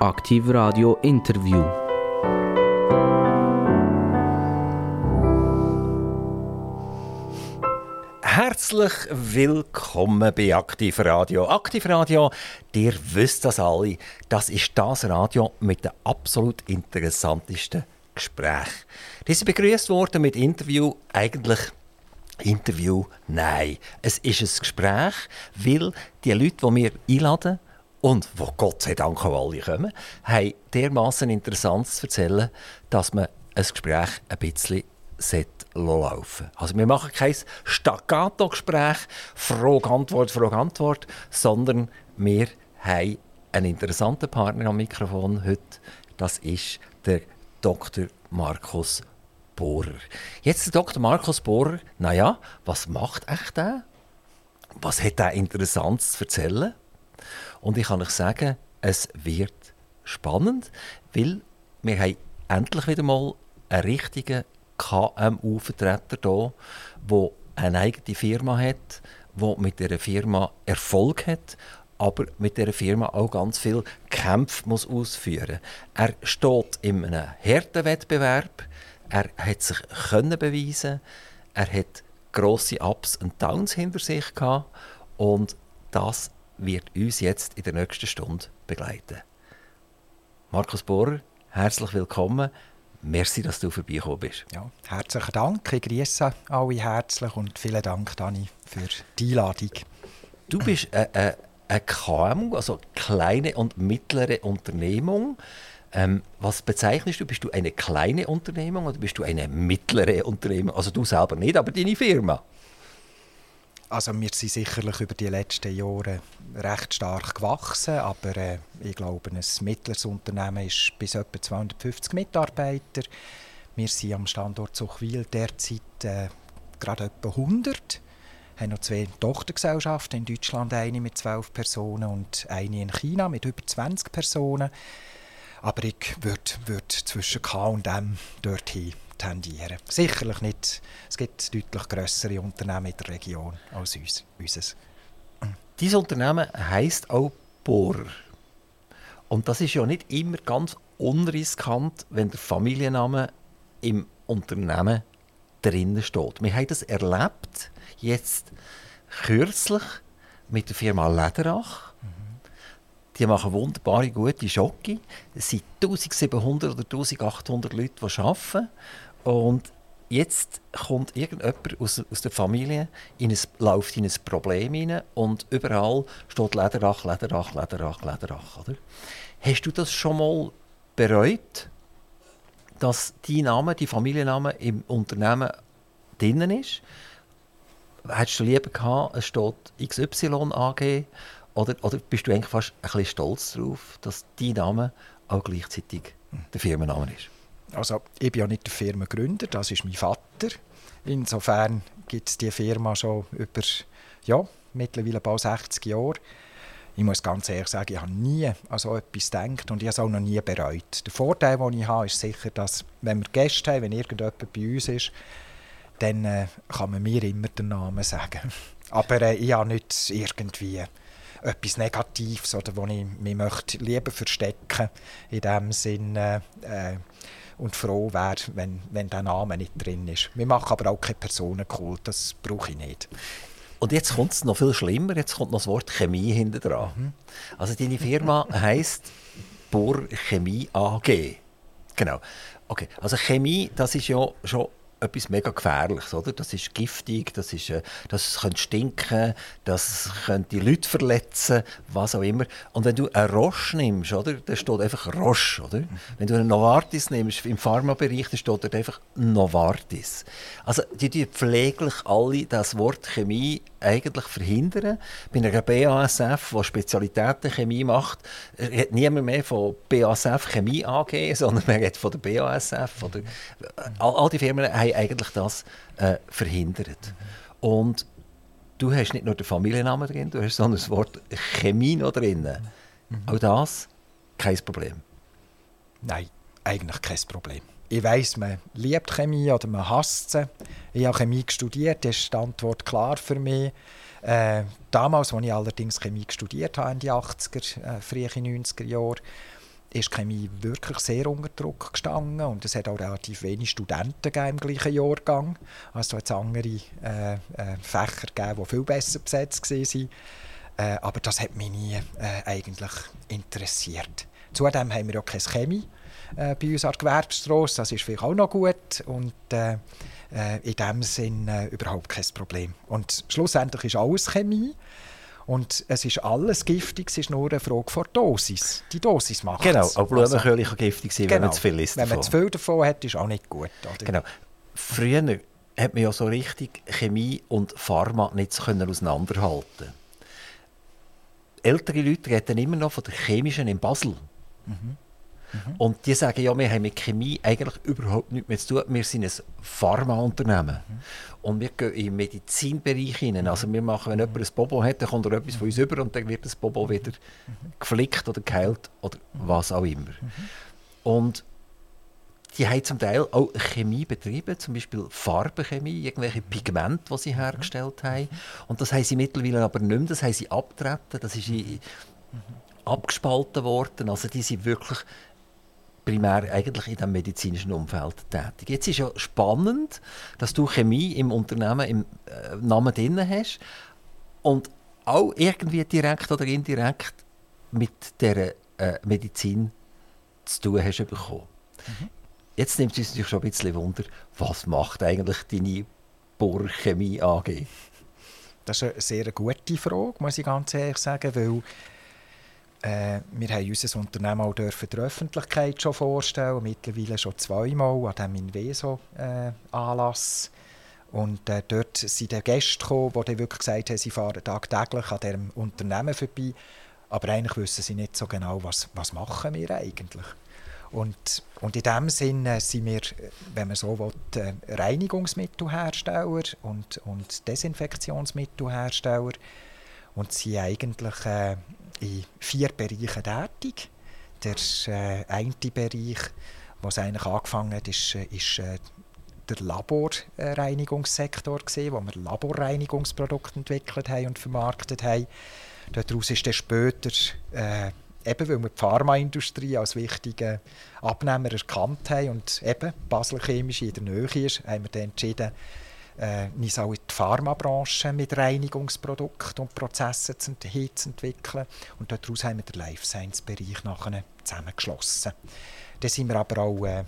Aktiv Radio Interview. Herzlich willkommen bei Aktiv Radio. Aktiv Radio, ihr wisst das alle, das ist das Radio mit den absolut interessantesten Gesprächen. Die sind begrüßt worden mit Interview eigentlich Interview? Nein, es ist ein Gespräch, weil die Leute, die wir einladen, und wo Gott sei Dank auch alle kommen, haben dermaßen Interessantes zu erzählen, dass man ein Gespräch ein bisschen laufen Also wir machen kein Staccato-Gespräch, Frage-Antwort, Frage-Antwort, sondern wir haben einen interessanten Partner am Mikrofon heute. Das ist der Dr. Markus Bohrer. Jetzt der Dr. Markus Bohrer, naja, was macht echt der? Was hat er Interessantes zu erzählen? Und ich kann euch sagen, es wird spannend, weil wir haben endlich wieder mal einen richtigen KMU-Vertreter hier, der eine eigene Firma hat, der mit dieser Firma Erfolg hat, aber mit dieser Firma auch ganz viel Kämpfe muss ausführen. Er steht in einem harten Wettbewerb, er hat sich können beweisen, er hat grosse Ups und Downs hinter sich gehabt. Und das wird uns jetzt in der nächsten Stunde begleiten. Markus Bohrer, herzlich willkommen. Merci, dass du vorbeigekommen bist. Ja, herzlichen Dank. Ich grüße alle herzlich und vielen Dank, Dani, für die Einladung. Du bist eine, eine KMU, also kleine und mittlere Unternehmung. Ähm, was bezeichnest du? Bist du eine kleine Unternehmung oder bist du eine mittlere Unternehmung? Also du selber nicht, aber deine Firma. Also wir sind sicherlich über die letzten Jahre recht stark gewachsen, aber äh, ich glaube, ein mittleres Unternehmen ist bis etwa 250 Mitarbeiter. Wir sind am Standort Zuchwil derzeit äh, gerade etwa 100. Wir haben noch zwei Tochtergesellschaften in Deutschland, eine mit 12 Personen und eine in China mit über 20 Personen. Aber ich würde würd zwischen K und M dorthin tendieren. Sicherlich nicht. Es gibt deutlich größere Unternehmen in der Region als uns, unseres. Dieses Unternehmen heisst auch Bohrer. Und das ist ja nicht immer ganz unriskant, wenn der Familienname im Unternehmen drinnen steht. Wir haben das erlebt, jetzt kürzlich mit der Firma Lederach. Die machen wunderbare, gute Schocke. Es sind 1700 oder 1800 Leute, die arbeiten. Und jetzt kommt irgendjemand aus, aus der Familie, in ein, läuft in ein Problem hinein und überall steht Lederach, Lederach, Lederach, Lederach. Oder? Hast du das schon mal bereut, dass dein Name, die Familienname im Unternehmen drinnen ist? Hättest du lieber gehabt, es steht XY AG oder, oder bist du eigentlich fast ein bisschen stolz darauf, dass dein Name auch gleichzeitig der Firmenname ist? Also ich bin ja nicht der Firmengründer, das ist mein Vater. Insofern gibt es die Firma schon über ja, mittlerweile bald 60 Jahre. Ich muss ganz ehrlich sagen, ich habe nie an so etwas gedacht und ich habe es auch noch nie bereut. Der Vorteil, den ich habe, ist sicher, dass wenn wir Gäste haben, wenn irgendjemand bei uns ist, dann äh, kann man mir immer den Namen sagen. Aber äh, ich habe nicht irgendwie etwas Negatives oder wo ich mich möchte lieber verstecken in dem Sinne äh, und froh wäre, wenn, wenn der Name nicht drin ist. Wir machen aber auch keine Personenkult, das brauche ich nicht. Und jetzt kommt es noch viel schlimmer, jetzt kommt noch das Wort Chemie hinter dran. Mhm. Also deine Firma heisst Bohr Chemie AG. Genau. Okay, also Chemie, das ist ja schon etwas mega Gefährliches, oder? Das ist giftig, das, ist, äh, das könnte stinken, das könnte die Leute verletzen, was auch immer. Und wenn du einen Roche nimmst, oder? Da steht einfach Roche, oder? Wenn du einen Novartis nimmst, im Pharmabereich, dann steht dort einfach Novartis. Also die, die pfleglich alle das Wort Chemie eigentlich verhindern. Bei einer BASF, die Spezialitäten Chemie macht, hat niemand mehr von BASF Chemie AG, sondern man redet von der BASF. Oder, all, all die Firmen haben eigentlich das äh, verhindert. Und du hast nicht nur den Familiennamen drin, du hast sondern das Wort Chemie noch drin. Mhm. Auch das kein Problem. Nein, eigentlich kein Problem. Ich weiss, man liebt Chemie oder man hasst sie. Ich habe Chemie studiert, das ist die Antwort klar für mich. Äh, damals, als ich allerdings Chemie studiert habe, in die 80er, äh, frühe 90er Jahre, ist Chemie wirklich sehr unter Druck gestanden und es hat auch relativ wenig Studenten im gleichen Jahrgang. Also es andere äh, äh, Fächer gegeben, die viel besser besetzt waren. Äh, aber das hat mich nie äh, eigentlich interessiert. Zudem haben wir ja keine Chemie äh, bei uns an der Gewerbstrasse. Das ist vielleicht auch noch gut und äh, äh, in dem Sinn äh, überhaupt kein Problem. Und schlussendlich ist alles Chemie. Und es ist alles giftig, es ist nur eine Frage von Dosis. Die Dosis macht Genau, auch Blumenköhle also, kann giftig sein, genau, wenn man zu viel isst Wenn man zu viel davon hat, ist auch nicht gut. Oder? Genau. Früher hat man ja so richtig Chemie und Pharma nicht auseinanderhalten Ältere Leute reden immer noch von der chemischen in Basel. Mhm. Mhm. Und die sagen, ja, wir haben mit Chemie eigentlich überhaupt nichts mehr zu tun. Wir sind ein Pharmaunternehmen. Mhm. Und wir gehen in den Medizinbereich hinein. Also wir machen, wenn jemand ein Bobo hat, dann kommt er etwas von uns über und dann wird das Bobo wieder geflickt oder geheilt oder was auch immer. Und die haben zum Teil auch Chemie betrieben, zum Beispiel Farbenchemie, irgendwelche Pigmente, die sie hergestellt haben. Und das haben sie mittlerweile aber nicht mehr, das haben sie abgetreten, das ist abgespalten worden. Also die sind wirklich primär eigentlich in dem medizinischen Umfeld tätig. Jetzt ist ja spannend, dass du Chemie im Unternehmen im äh, Namen drin hast und auch irgendwie direkt oder indirekt mit der äh, Medizin zu tun hast bekommen. Mhm. Jetzt nimmt es uns natürlich schon ein bisschen Wunder, was macht eigentlich deine Bohrchemie AG? Das ist eine sehr gute Frage, muss ich ganz ehrlich sagen, weil äh, wir haben unser Unternehmen auch dürfen der Öffentlichkeit schon vorstellen, mittlerweile schon zweimal an diesem Inveso-Anlass. Äh, und äh, dort sind die Gäste gekommen, die wirklich gesagt haben, sie fahren tagtäglich an diesem Unternehmen vorbei. Aber eigentlich wissen sie nicht so genau, was, was machen wir eigentlich. Und, und in diesem Sinne sind wir, wenn man so will, äh, Reinigungsmittelhersteller und, und Desinfektionsmittelhersteller und sind eigentlich äh, in vier Bereichen tätig. Der äh, eine Bereich, wo es eigentlich angefangen hat, ist, äh, ist äh, der Laborreinigungssektor, gewesen, wo wir Laborreinigungsprodukte entwickelt haben und vermarktet haben. Daraus ist dann später, äh, eben weil wir die Pharmaindustrie als wichtigen Abnehmer erkannt haben und eben Basel Chemisch in der Nähe ist, haben wir dann entschieden, äh, uns auch in die Pharmabranche mit Reinigungsprodukten und Prozessen zu, entwickeln. Und daraus haben wir den Life Science Bereich nachher zusammengeschlossen. Dann sind wir aber auch äh,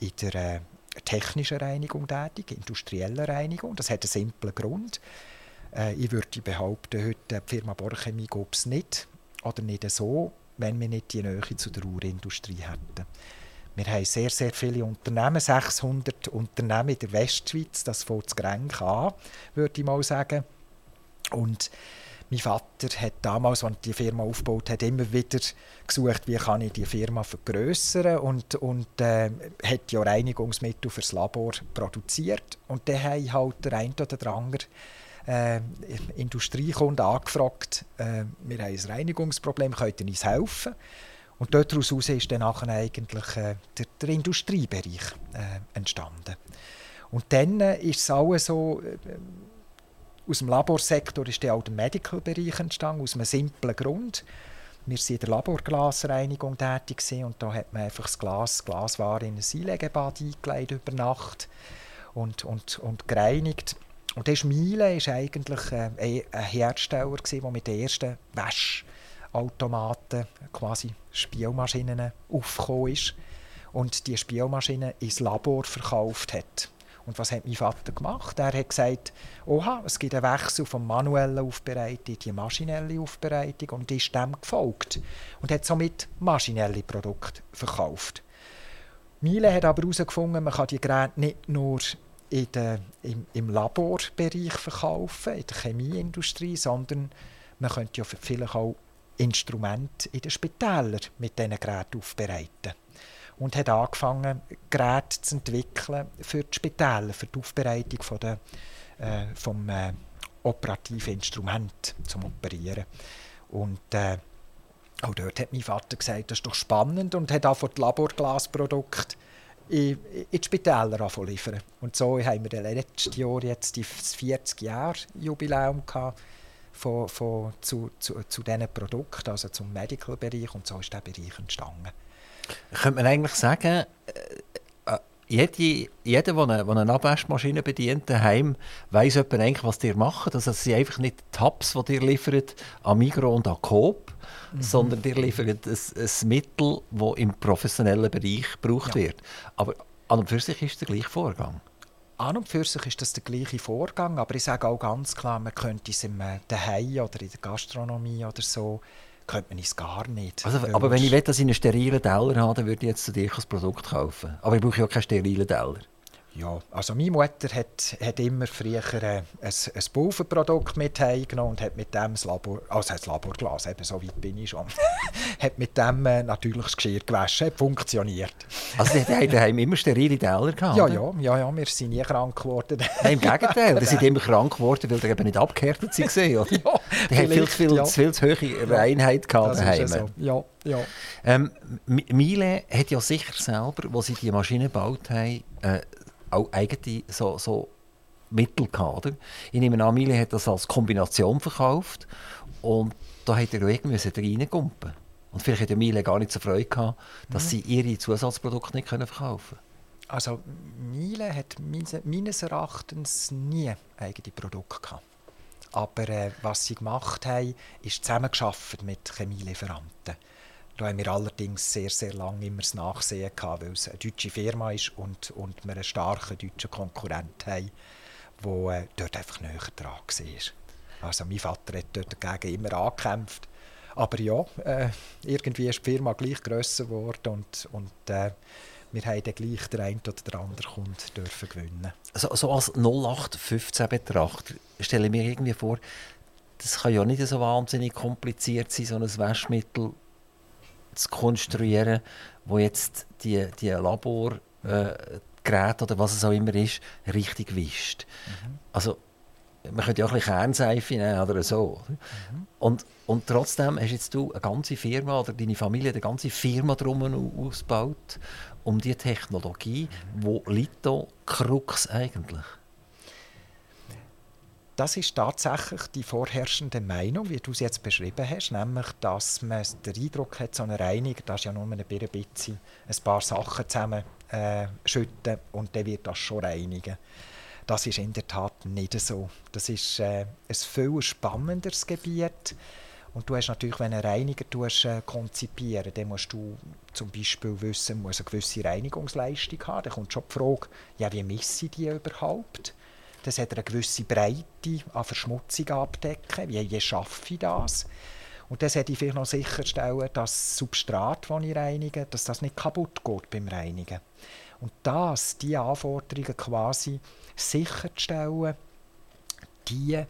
in der äh, technischen Reinigung tätig, industriellen Reinigung. Das hat einen simplen Grund. Äh, ich würde behaupten, heute die Firma Borchemie gäbe es nicht oder nicht so, wenn wir nicht die Nähe zu der Urindustrie hätten. Wir haben sehr, sehr viele Unternehmen, 600 Unternehmen in der Westschweiz, das fängt Grenk an, würde ich mal sagen. Und mein Vater hat damals, als er die Firma aufgebaut hat, immer wieder gesucht, wie kann ich die Firma vergrößern und, und äh, hat ja Reinigungsmittel fürs Labor produziert. Und dann haben halt der eine oder der andere äh, Industriekunde angefragt, äh, wir haben ein Reinigungsproblem, könnt ihr uns helfen? Und daraus ist dann nachher eigentlich äh, der, der, Industriebereich äh, entstanden. Und dann äh, ist es auch so, äh, aus dem Laborsektor ist dann auch der Medical-Bereich entstanden, aus einem simplen Grund. Wir waren in der Laborglasreinigung tätig und da hat man einfach das Glas, Glasware in ein Einlegebad eingelegt über Nacht und, und, und gereinigt. Und der Miele war eigentlich äh, ein Hersteller, der mit den ersten Wäsch Automaten, quasi Spielmaschinen aufgekommen ist und die Spielmaschinen ins Labor verkauft hat. Und was hat mein Vater gemacht? Er hat gesagt, oha, es gibt einen Wechsel von manueller Aufbereitung in die maschinelle Aufbereitung und ist dem gefolgt und hat somit maschinelle Produkte verkauft. Miele hat aber herausgefunden, man kann die Geräte nicht nur der, im, im Laborbereich verkaufen, in der Chemieindustrie, sondern man könnte ja vielleicht auch Instrumente in den Spitälern mit diesen Geräten aufbereiten. Und hat angefangen, Geräte zu entwickeln für die Spitäler, für die Aufbereitung von der, äh, vom äh, operativen Instrument zum Operieren. Und äh, auch dort hat mein Vater gesagt, das ist doch spannend und hat auch die Laborglasprodukte in, in die Spitäler liefern. Und so haben wir letztes Jahr jetzt das 40 Jahre Jubiläum gehabt von, von, zu, zu, zu diesen Produkten, also zum Medical-Bereich. Und so ist der Bereich entstanden. Könnte man eigentlich sagen, äh, äh jede, jeder, der eine, eine Abwaschmaschine bedient daheim, weiß eigentlich, was die machen. Also, es sind einfach nicht Tabs, die ihr liefert an Migros und an Coop, mhm. sondern die liefern ein, ein Mittel, das im professionellen Bereich gebraucht ja. wird. Aber an und für sich ist es der gleiche Vorgang. An und für sich ist das der gleiche Vorgang, aber ich sage auch ganz klar, man könnte es im äh, Daheim oder in der Gastronomie oder so, könnte man es gar nicht. Also, aber wenn ich will, dass ich einen sterilen Teller habe, dann würde ich jetzt zu dir das Produkt kaufen. Aber ich brauche ja keinen sterilen Teller. Ja, also meine Mutter hat, hat immer früher äh, ein, ein Pulverprodukt mit heimgenommen und hat mit dem das Labor, also das Laborglas, eben so weit bin ich schon, hat mit dem äh, natürlich das Geschirr gewaschen, hat funktioniert. Also die haben immer sterile Teller gehabt? Ja, ja, ja, ja, wir sind nie krank geworden. Nein, im Gegenteil, die sind immer krank geworden, weil die eben nicht abgehärtet waren, oder? ja, die haben viel, viel, ja. viel zu hohe Reinheit gehabt daheim. So. Ja, ja. Ähm, Miele hat ja sicher selber, als sie die Maschine gebaut haben, äh, auch eigene so, so Mittel gehabt. Ich nehme an, Mille hat das als Kombination verkauft und da hat er irgendwie reingumpen Und vielleicht hat Miele gar nicht so Freude gehabt, dass mhm. sie ihre Zusatzprodukte nicht verkaufen können. Also Miele hat meines Erachtens nie eigene Produkte gehabt. Aber äh, was sie gemacht haben, ist zusammengearbeitet mit Chemielieferanten. Da haben wir allerdings sehr, sehr lange immer das Nachsehen gehabt, weil es eine deutsche Firma ist und, und wir einen starken deutschen Konkurrent haben, der äh, dort einfach näher dran war. Also mein Vater hat dort dagegen immer angekämpft. Aber ja, äh, irgendwie ist die Firma gleich grösser geworden und, und äh, wir haben dann gleich den einen oder den anderen Kunden dürfen gewinnen. So, so als 0815 Betrachter stelle ich mir irgendwie vor, das kann ja nicht so wahnsinnig kompliziert sein, so ein Waschmittel zu konstruieren, wo jetzt die, die Laborgeräte äh, oder was es auch immer ist, richtig wischt. Mhm. Also man könnte ja auch ein bisschen Kernseife nehmen oder so. Mhm. Und, und trotzdem hast jetzt du eine ganze Firma oder deine Familie eine ganze Firma drum ausgebaut um die Technologie. Mhm. Wo liegt da Krux eigentlich? Das ist tatsächlich die vorherrschende Meinung, wie du es jetzt beschrieben hast, nämlich, dass man den Eindruck hat, so eine Reinigung, das ist ja nur ein bisschen ein paar Sachen zusammen äh, und dann wird das schon reinigen. Das ist in der Tat nicht so. Das ist äh, ein viel spannenderes Gebiet. Und du hast natürlich, wenn du einen Reiniger tust, äh, konzipieren dann musst du zum Beispiel wissen, muss eine gewisse Reinigungsleistung haben. Dann kommt schon die Frage, ja, wie messe ich die überhaupt? Das hat eine gewisse Breite an Verschmutzung abdecken. Wie, wie schaffe ich das? Und das sollte ich vielleicht noch sicherstellen, dass das Substrat, das ich reinige, dass das nicht kaputt geht beim Reinigen. Und das, die Anforderungen quasi sicherzustellen, die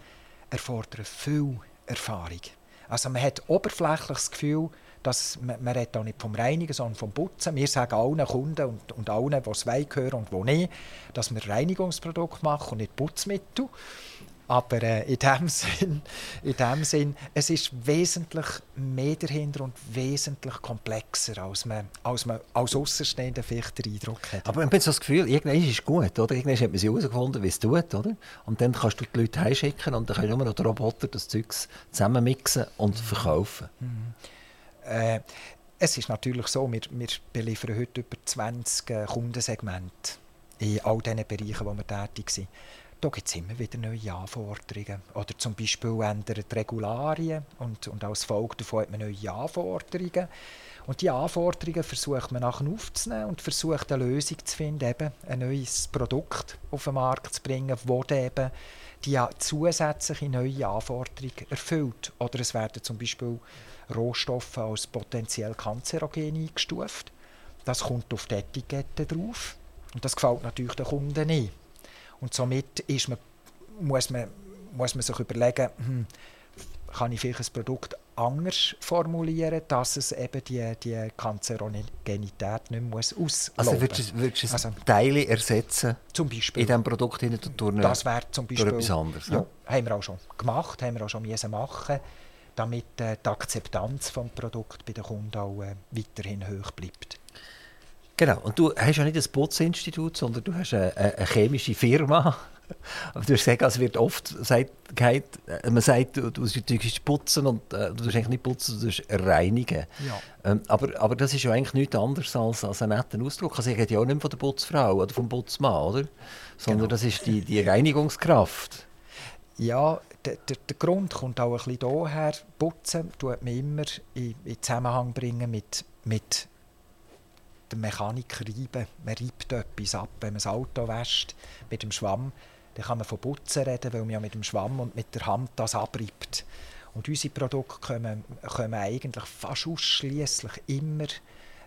erfordern viel Erfahrung. Also man hat oberflächlich das Gefühl, dass man, man redet auch nicht vom Reinigen, sondern vom Putzen. Wir sagen allen Kunden und, und allen, die es hören und die nicht, dass wir Reinigungsprodukte machen und nicht Putzmittel. Aber äh, in, dem Sinn, in dem Sinn, es ist wesentlich mehr dahinter und wesentlich komplexer, als man als, man als Außenstehender vielleicht den Eindruck hat. Aber man hat so das Gefühl, irgendwann ist es gut, oder? Irgendwann hat man sie herausgefunden, wie es tut, oder? Und dann kannst du die Leute heimschicken und dann können nur noch die Roboter das Zeug zusammenmixen und verkaufen. Mhm. Äh, es ist natürlich so, wir, wir beliefern heute über 20 äh, Kundensegmente in all diesen Bereichen, wo wir tätig sind. Da gibt es immer wieder neue Anforderungen. Oder zum Beispiel ändern die Regularien und, und als Folge davon hat man neue Anforderungen. Und diese Anforderungen versucht man nachher aufzunehmen und versucht eine Lösung zu finden, eben ein neues Produkt auf den Markt zu bringen, das eben die zusätzliche neue Anforderung erfüllt. Oder es werden zum Beispiel Rohstoffe als potenziell kanzerogen eingestuft. Das kommt auf die Etikette drauf. Und das gefällt natürlich den Kunden nicht. Und somit ist man, muss, man, muss man sich überlegen, hm, kann ich vielleicht ein Produkt anders formulieren, dass es eben die, die Kanzerogenität nicht muss auslösen Also würdest, würdest du also, Teile ersetzen zum Beispiel, in diesem Produkt hin Das wäre zum Beispiel etwas anderes. Ja, ja, haben wir auch schon gemacht, haben wir auch schon müssen machen damit äh, die Akzeptanz des Produkts bei den Kunden auch äh, weiterhin hoch bleibt. Genau, und du hast ja nicht ein Putzinstitut, sondern du hast eine, eine chemische Firma. Aber du hast gesagt, es wird oft sagt, man sagt, du, du, du putzen und äh, du tust eigentlich nicht putzen, du tust reinigen. Ja. Ähm, aber, aber das ist ja eigentlich nichts anderes als, als ein netter Ausdruck. Also ich rede ja auch nicht von der Putzfrau oder vom Putzmann, oder? Sondern genau. das ist die, die Reinigungskraft. Ja, der, der, der, Grund kommt auch ein bisschen daher. Putzen tut man immer in, in Zusammenhang bringen mit, mit der Mechanik reiben. Man reibt etwas ab. Wenn man das Auto wäscht mit dem Schwamm, dann kann man von Putzen reden, weil man ja mit dem Schwamm und mit der Hand das abreibt. Und unsere Produkte kommen, kommen eigentlich fast ausschließlich immer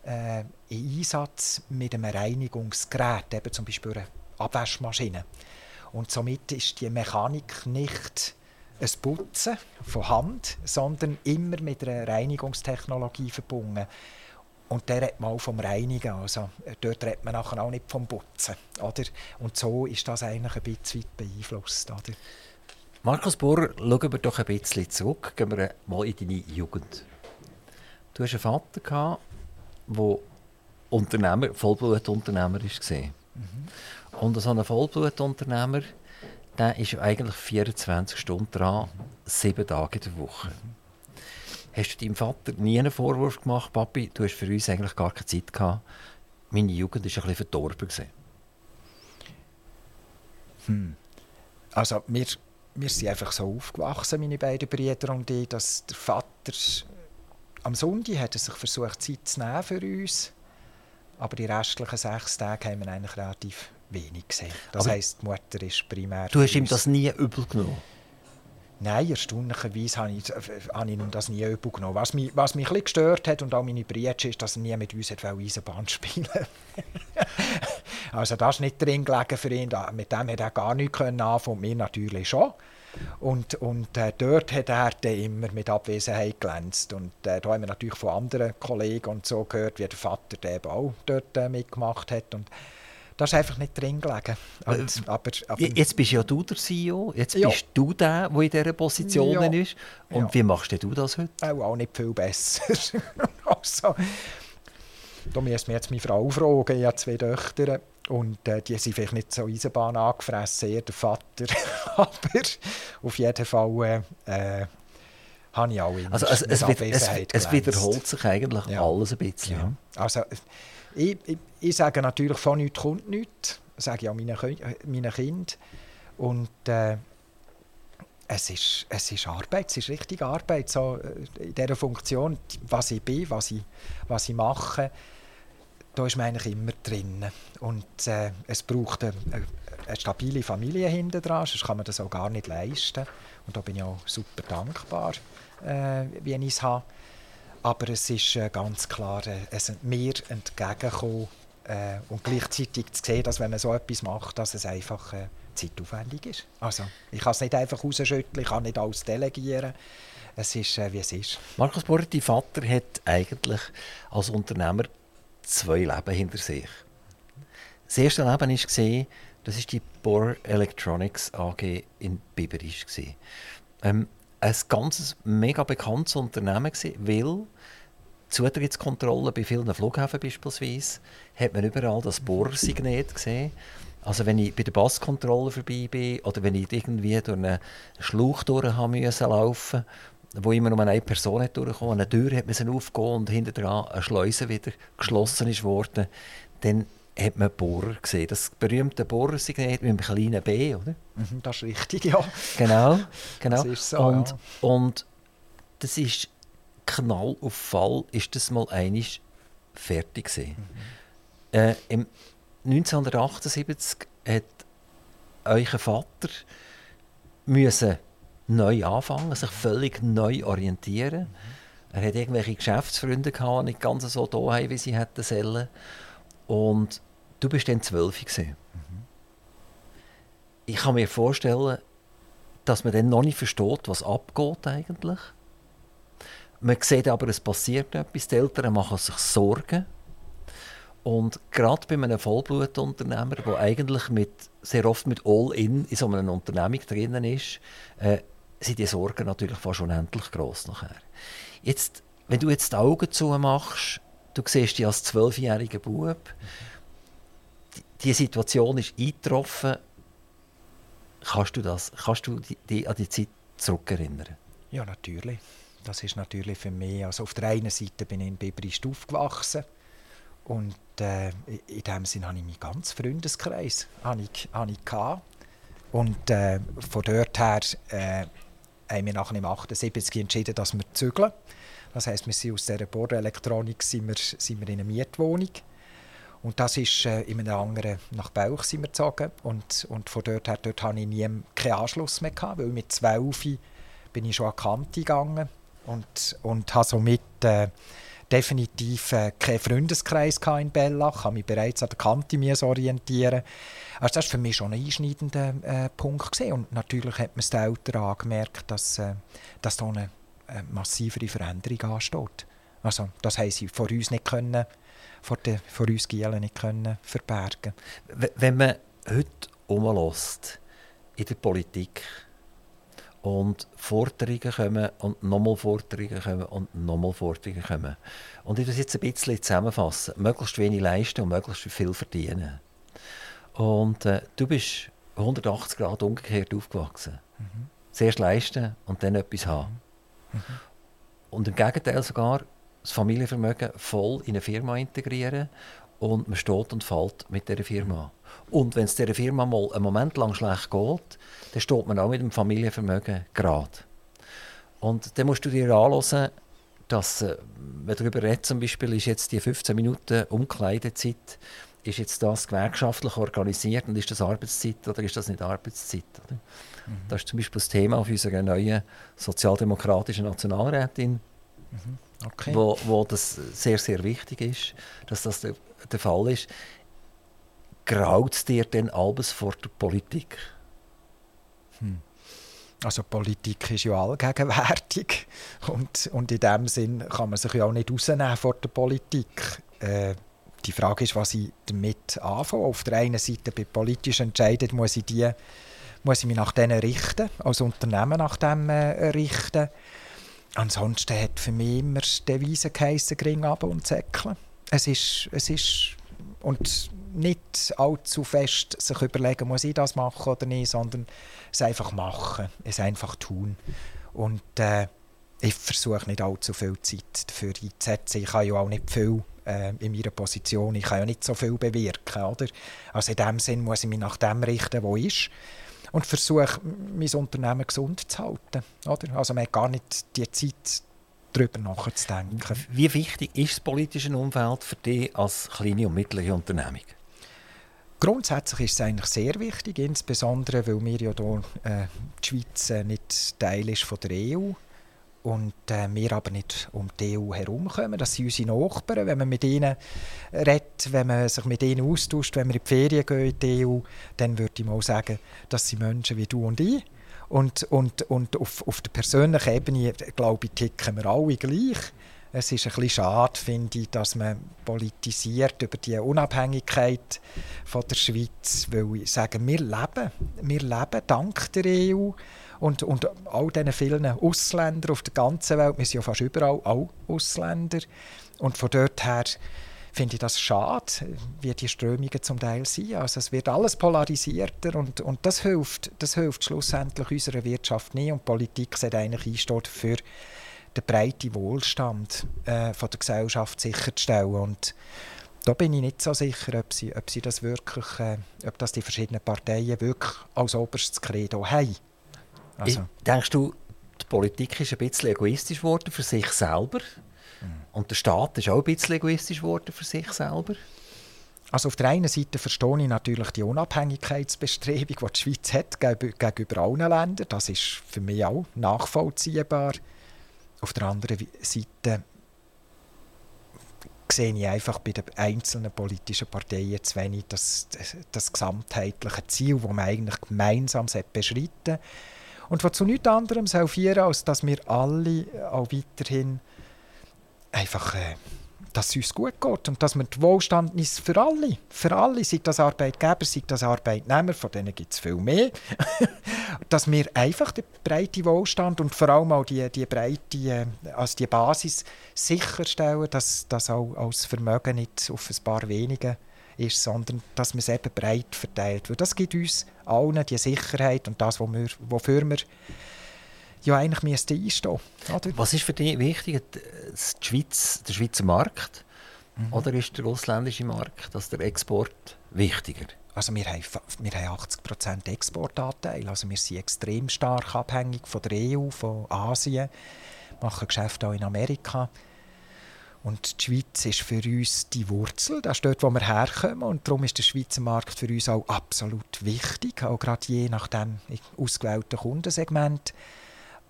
äh, in Einsatz mit einem Reinigungsgerät, eben zum Beispiel einer Abwaschmaschine. Und somit ist die Mechanik nicht ein Putzen von Hand, sondern immer mit einer Reinigungstechnologie verbunden. Und der redet auch vom Reinigen, also dort redet man nachher auch nicht vom Putzen. Oder? Und so ist das eigentlich ein bisschen beeinflusst. Oder? Markus Bohrer, schauen wir doch ein bisschen zurück, gehen wir mal in deine Jugend. Du hast einen Vater, gehabt, der Unternehmer, Vollblutunternehmer war. Mhm. Und so ein Vollblutunternehmer, der ist eigentlich 24 Stunden dran, sieben Tage in der Woche. Hast du deinem Vater nie einen Vorwurf gemacht, Papi, du hast für uns eigentlich gar keine Zeit gehabt. Meine Jugend war ein bisschen verdorben. Hm. Also wir, wir sind einfach so aufgewachsen, meine beiden Brüder und ich, dass der Vater am Sonntag hat er sich versucht, Zeit zu nehmen für uns. Aber die restlichen sechs Tage haben wir eigentlich relativ wenig gesehen. Das heisst, die Mutter ist primär. Du hast ihm das nie übel genommen? Nein, erstaunlicherweise habe ich, habe ich das nie übel genommen. Was mich, was mich ein gestört hat und auch meine Brüche ist, dass er nie mit uns Eisenbahn spielen Also das ist nicht drin gelegen für ihn. Mit dem hat er gar nichts anfangen mir natürlich schon. Und, und äh, dort hat er dann immer mit Abwesenheit glänzt. Und äh, da haben wir natürlich von anderen Kollegen und so gehört, wie der Vater der eben auch dort äh, mitgemacht hat. Und das ist einfach nicht drin gelegen. Und, äh, aber, aber, jetzt bist ja du der CEO, jetzt ja. bist du der, der in dieser Position ja. ist. Und ja. wie machst du das heute? Auch, auch nicht viel besser. also, da müssen wir jetzt meine Frau fragen, ich habe zwei Töchter. Und äh, die sind vielleicht nicht so Eisenbahn angefressen, eher der Vater. aber auf jeden Fall äh, äh habe ich auch immer also, also es, wird, es, es, wiederholt sich eigentlich alles ein bisschen. Also, ich, ich, ich, sage natürlich, von nichts kommt nichts. Das sage ich auch meinen, meinen Kindern. Und äh, es, ist, es ist Arbeit, es ist richtig Arbeit. So, äh, in dieser Funktion, was ich bin, was ich, was ich mache, da ist man eigentlich immer drin. Und äh, es braucht eine, eine, stabile Familie hinten dran, sonst kann man das auch gar nicht leisten. Und da bin ich auch super dankbar, äh, wie ich es habe. Aber es ist äh, ganz klar, äh, es mir entgegenkommen äh, und gleichzeitig zu sehen, dass wenn man so etwas macht, dass es einfach äh, zeitaufwendig ist. Also, ich kann es nicht einfach rausschütteln, ich kann nicht alles delegieren. Es ist, äh, wie es ist. Markus Borre, dein Vater hat eigentlich als Unternehmer zwei Leben hinter sich. Das erste Leben war, das ist die Bohr Electronics AG in Biberisch. Ähm, ein ganz mega bekanntes Unternehmen, weil Zutrittskontrolle bei vielen Flughäfen beispielsweise hat man überall das Bohrsignet gesehen. Also wenn ich bei der Passkontrolle vorbei bin oder wenn ich irgendwie durch einen Schlauch durch müssen laufen wo immer nur eine Person durchkommen eine Tür hat man aufgehen und hinter dran eine Schleuse wieder geschlossen ist worden, dann hat man Bohrer gesehen. Das berühmte Bohrersignet mit einem kleinen B, oder? Mhm, das ist richtig, ja. Genau, genau. Das so, und, ja. und das ist Knall auf Fall, ist das mal einig fertig gewesen. Mhm. Äh, im 1978 hat euer Vater müssen neu anfangen, sich völlig neu orientieren. Mhm. Er hat irgendwelche Geschäftsfreunde gehabt, die nicht ganz so da wie sie hätten sollen. Und du bist dann zwölf mhm. Ich kann mir vorstellen, dass man dann noch nicht versteht, was abgeht eigentlich. Man sieht aber, es passiert etwas. Die Eltern machen sich Sorgen. Und gerade bei einem Vollblutunternehmer, der eigentlich mit, sehr oft mit All-In in so einer Unternehmung drinnen ist, äh, sind die Sorgen natürlich fast unendlich gross nachher. Jetzt, wenn du jetzt die Augen zumachst, du siehst dich als zwölfjähriger Bub, die, Situation ist eingetroffen, Kannst du das, kannst du dich an die Zeit zurückerinnern? Ja, natürlich. Das ist natürlich für mich, also auf der einen Seite bin ich in Bibrist aufgewachsen und äh, in dem Sinne habe ich meinen ganzen Freundeskreis habe ich, habe ich und äh, von dort her äh, haben wir nach dem 78 entschieden, dass wir zügeln. Das heisst, wir sind aus dieser Bohrelektronik sind wir, sind wir in einer Mietwohnung. Und das ist äh, in einem anderen, nach Bauch sind wir gezogen. Und, und von dort her dort hatte ich nie keinen Anschluss mehr, gehabt, weil mit 12 bin ich schon an die Kante gegangen und, und habe somit äh, definitiv äh, keinen Freundeskreis in Bellach, habe mich bereits an der Kante orientieren. Also das war für mich schon ein einschneidender äh, Punkt. Gewesen. Und natürlich hat man es den Eltern angemerkt, dass, äh, dass da eine massivere Veränderung ansteht. Also das haben sie vor uns nicht können, vor, den, vor uns Gielen nicht können verbergen. Wenn man heute umlässt in der Politik, und Forderungen kommen und nochmal Forderungen kommen und nochmal Forderungen kommen. Und ich das jetzt ein bisschen zusammenfassen. Möglichst wenig leisten und möglichst viel verdienen. Und äh, du bist 180 Grad umgekehrt aufgewachsen. Mhm. Zuerst leisten und dann etwas haben. Mhm. Und im Gegenteil sogar das Familienvermögen voll in eine Firma integrieren und man steht und fällt mit dieser Firma. Und wenn es dieser Firma mal einen Moment lang schlecht geht, dann steht man auch mit dem Familienvermögen gerade. Und dann musst du dir anschauen, dass, äh, wenn darüber redet, zum Beispiel, ist jetzt die 15 Minuten Umkleidezeit, ist jetzt das gewerkschaftlich organisiert und ist das Arbeitszeit oder ist das nicht Arbeitszeit? Mhm. Das ist zum Beispiel das Thema auf unserer neuen sozialdemokratischen Nationalrätin, mhm. okay. wo, wo das sehr, sehr wichtig ist, dass das der, der Fall ist. Graut es dir denn alles vor der Politik? Hm. Also Politik ist ja allgegenwärtig und, und in dem Sinn kann man sich ja auch nicht rausnehmen vor der Politik. Äh, die Frage ist, was ich damit anfange. Auf der einen Seite bei politischen Entscheidungen muss ich, die, muss ich mich nach denen richten, als Unternehmen nach dem äh, richten. Ansonsten hat für mich immer die Devise geheissen, gering ab und säckeln. Es ist, es ist und nicht allzu fest sich überlegen, muss ich das machen oder nicht, sondern es einfach machen, es einfach tun. Und äh, ich versuche nicht allzu viel Zeit dafür einzusetzen. Ich kann ja auch nicht viel äh, in meiner Position, ich kann ja nicht so viel bewirken. Oder? Also in dem Sinn muss ich mich nach dem richten, wo ist und versuche, mein Unternehmen gesund zu halten. Oder? Also man hat gar nicht die Zeit, darüber nachzudenken. Wie wichtig ist das politische Umfeld für dich als kleine und mittlere Unternehmung? Grundsätzlich ist es eigentlich sehr wichtig, insbesondere weil wir ja hier, äh, die Schweiz äh, nicht Teil ist von der EU und äh, wir aber nicht um die EU herumkommen. Das sind unsere Nachbarn. Wenn man mit ihnen redet, wenn man sich mit ihnen austauscht, wenn wir in die Ferien gehen in die EU, dann würde ich mal sagen, das sind Menschen wie du und ich. Und, und, und auf, auf der persönlichen Ebene, glaube ich, ticken wir alle gleich. Es ist ein bisschen schade, finde ich, dass man politisiert über die Unabhängigkeit von der Schweiz, weil ich sage, wir leben, wir leben dank der EU und, und all diesen vielen Ausländern auf der ganzen Welt, wir sind ja fast überall auch Ausländer und von dort her finde ich das schade, wie die Strömungen zum Teil sind. Also es wird alles polarisierter und, und das, hilft, das hilft schlussendlich unserer Wirtschaft nicht und Politik sollte eigentlich einstehen für den breiten Wohlstand äh, von der Gesellschaft sicherzustellen. Und da bin ich nicht so sicher, ob sie, ob sie das wirklich, äh, ob das die verschiedenen Parteien wirklich als oberstes Credo haben. Also. Denkst du, die Politik ist ein bisschen egoistisch geworden für sich selber? Mhm. Und der Staat ist auch ein bisschen egoistisch geworden für sich selber? Also auf der einen Seite verstehe ich natürlich die Unabhängigkeitsbestrebung, die die Schweiz hat gegenüber allen Ländern. Das ist für mich auch nachvollziehbar. Auf der anderen Seite sehe ich einfach bei den einzelnen politischen Parteien zu wenig das, das, das gesamtheitliche Ziel, das man eigentlich gemeinsam beschreiten und was zu nichts anderem führen, als dass wir alle auch weiterhin einfach äh, dass es uns gut geht und dass wir den Wohlstand ist für alle, für alle, sei das Arbeitgeber, sei das Arbeitnehmer, von denen gibt es viel mehr, dass wir einfach den breiten Wohlstand und vor allem auch die, die breite, äh, also die Basis sicherstellen, dass das auch als Vermögen nicht auf ein paar wenige ist, sondern dass man es eben breit verteilt. Weil das gibt uns allen die Sicherheit und das, wofür wir, wofür wir ja eigentlich müssten einstehen müssten. Was ist für dich wichtiger, die Schweiz, der Schweizer Markt mhm. oder ist der ausländische Markt, also der Export, wichtiger? Also wir haben, wir haben 80% Exportanteil, also wir sind extrem stark abhängig von der EU, von Asien, machen Geschäfte auch in Amerika. Und die Schweiz ist für uns die Wurzel, das ist dort, wo wir herkommen. Und darum ist der Schweizer Markt für uns auch absolut wichtig, auch gerade je nach dem ausgewählten Kundensegment.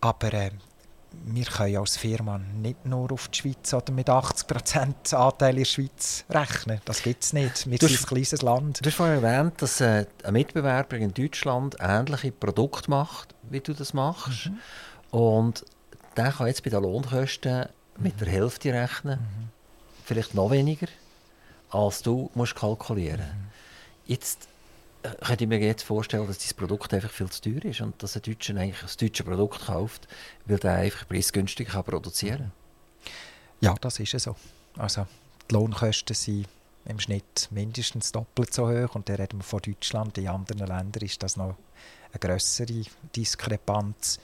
Aber äh, wir können als Firma nicht nur auf die Schweiz oder mit 80% Anteil in der Schweiz rechnen. Das gibt es nicht. Wir sind ein kleines Land. Du hast vorhin erwähnt, dass äh, ein Mitbewerber in Deutschland ähnliche Produkte macht, wie du das machst. Mhm. Und der kann jetzt bei den Lohnkosten mit der Hälfte rechnen, mhm. vielleicht noch weniger, als du musst kalkulieren musst. Mhm. Jetzt äh, könnte ich mir jetzt vorstellen, dass dieses Produkt einfach viel zu teuer ist und dass ein Deutscher eigentlich ein deutsches Produkt kauft, weil er einfach preisgünstig kann produzieren kann. Ja, das ist so. Also die Lohnkosten sind im Schnitt mindestens doppelt so hoch und dann reden wir von Deutschland. In anderen Ländern ist das noch eine größere Diskrepanz.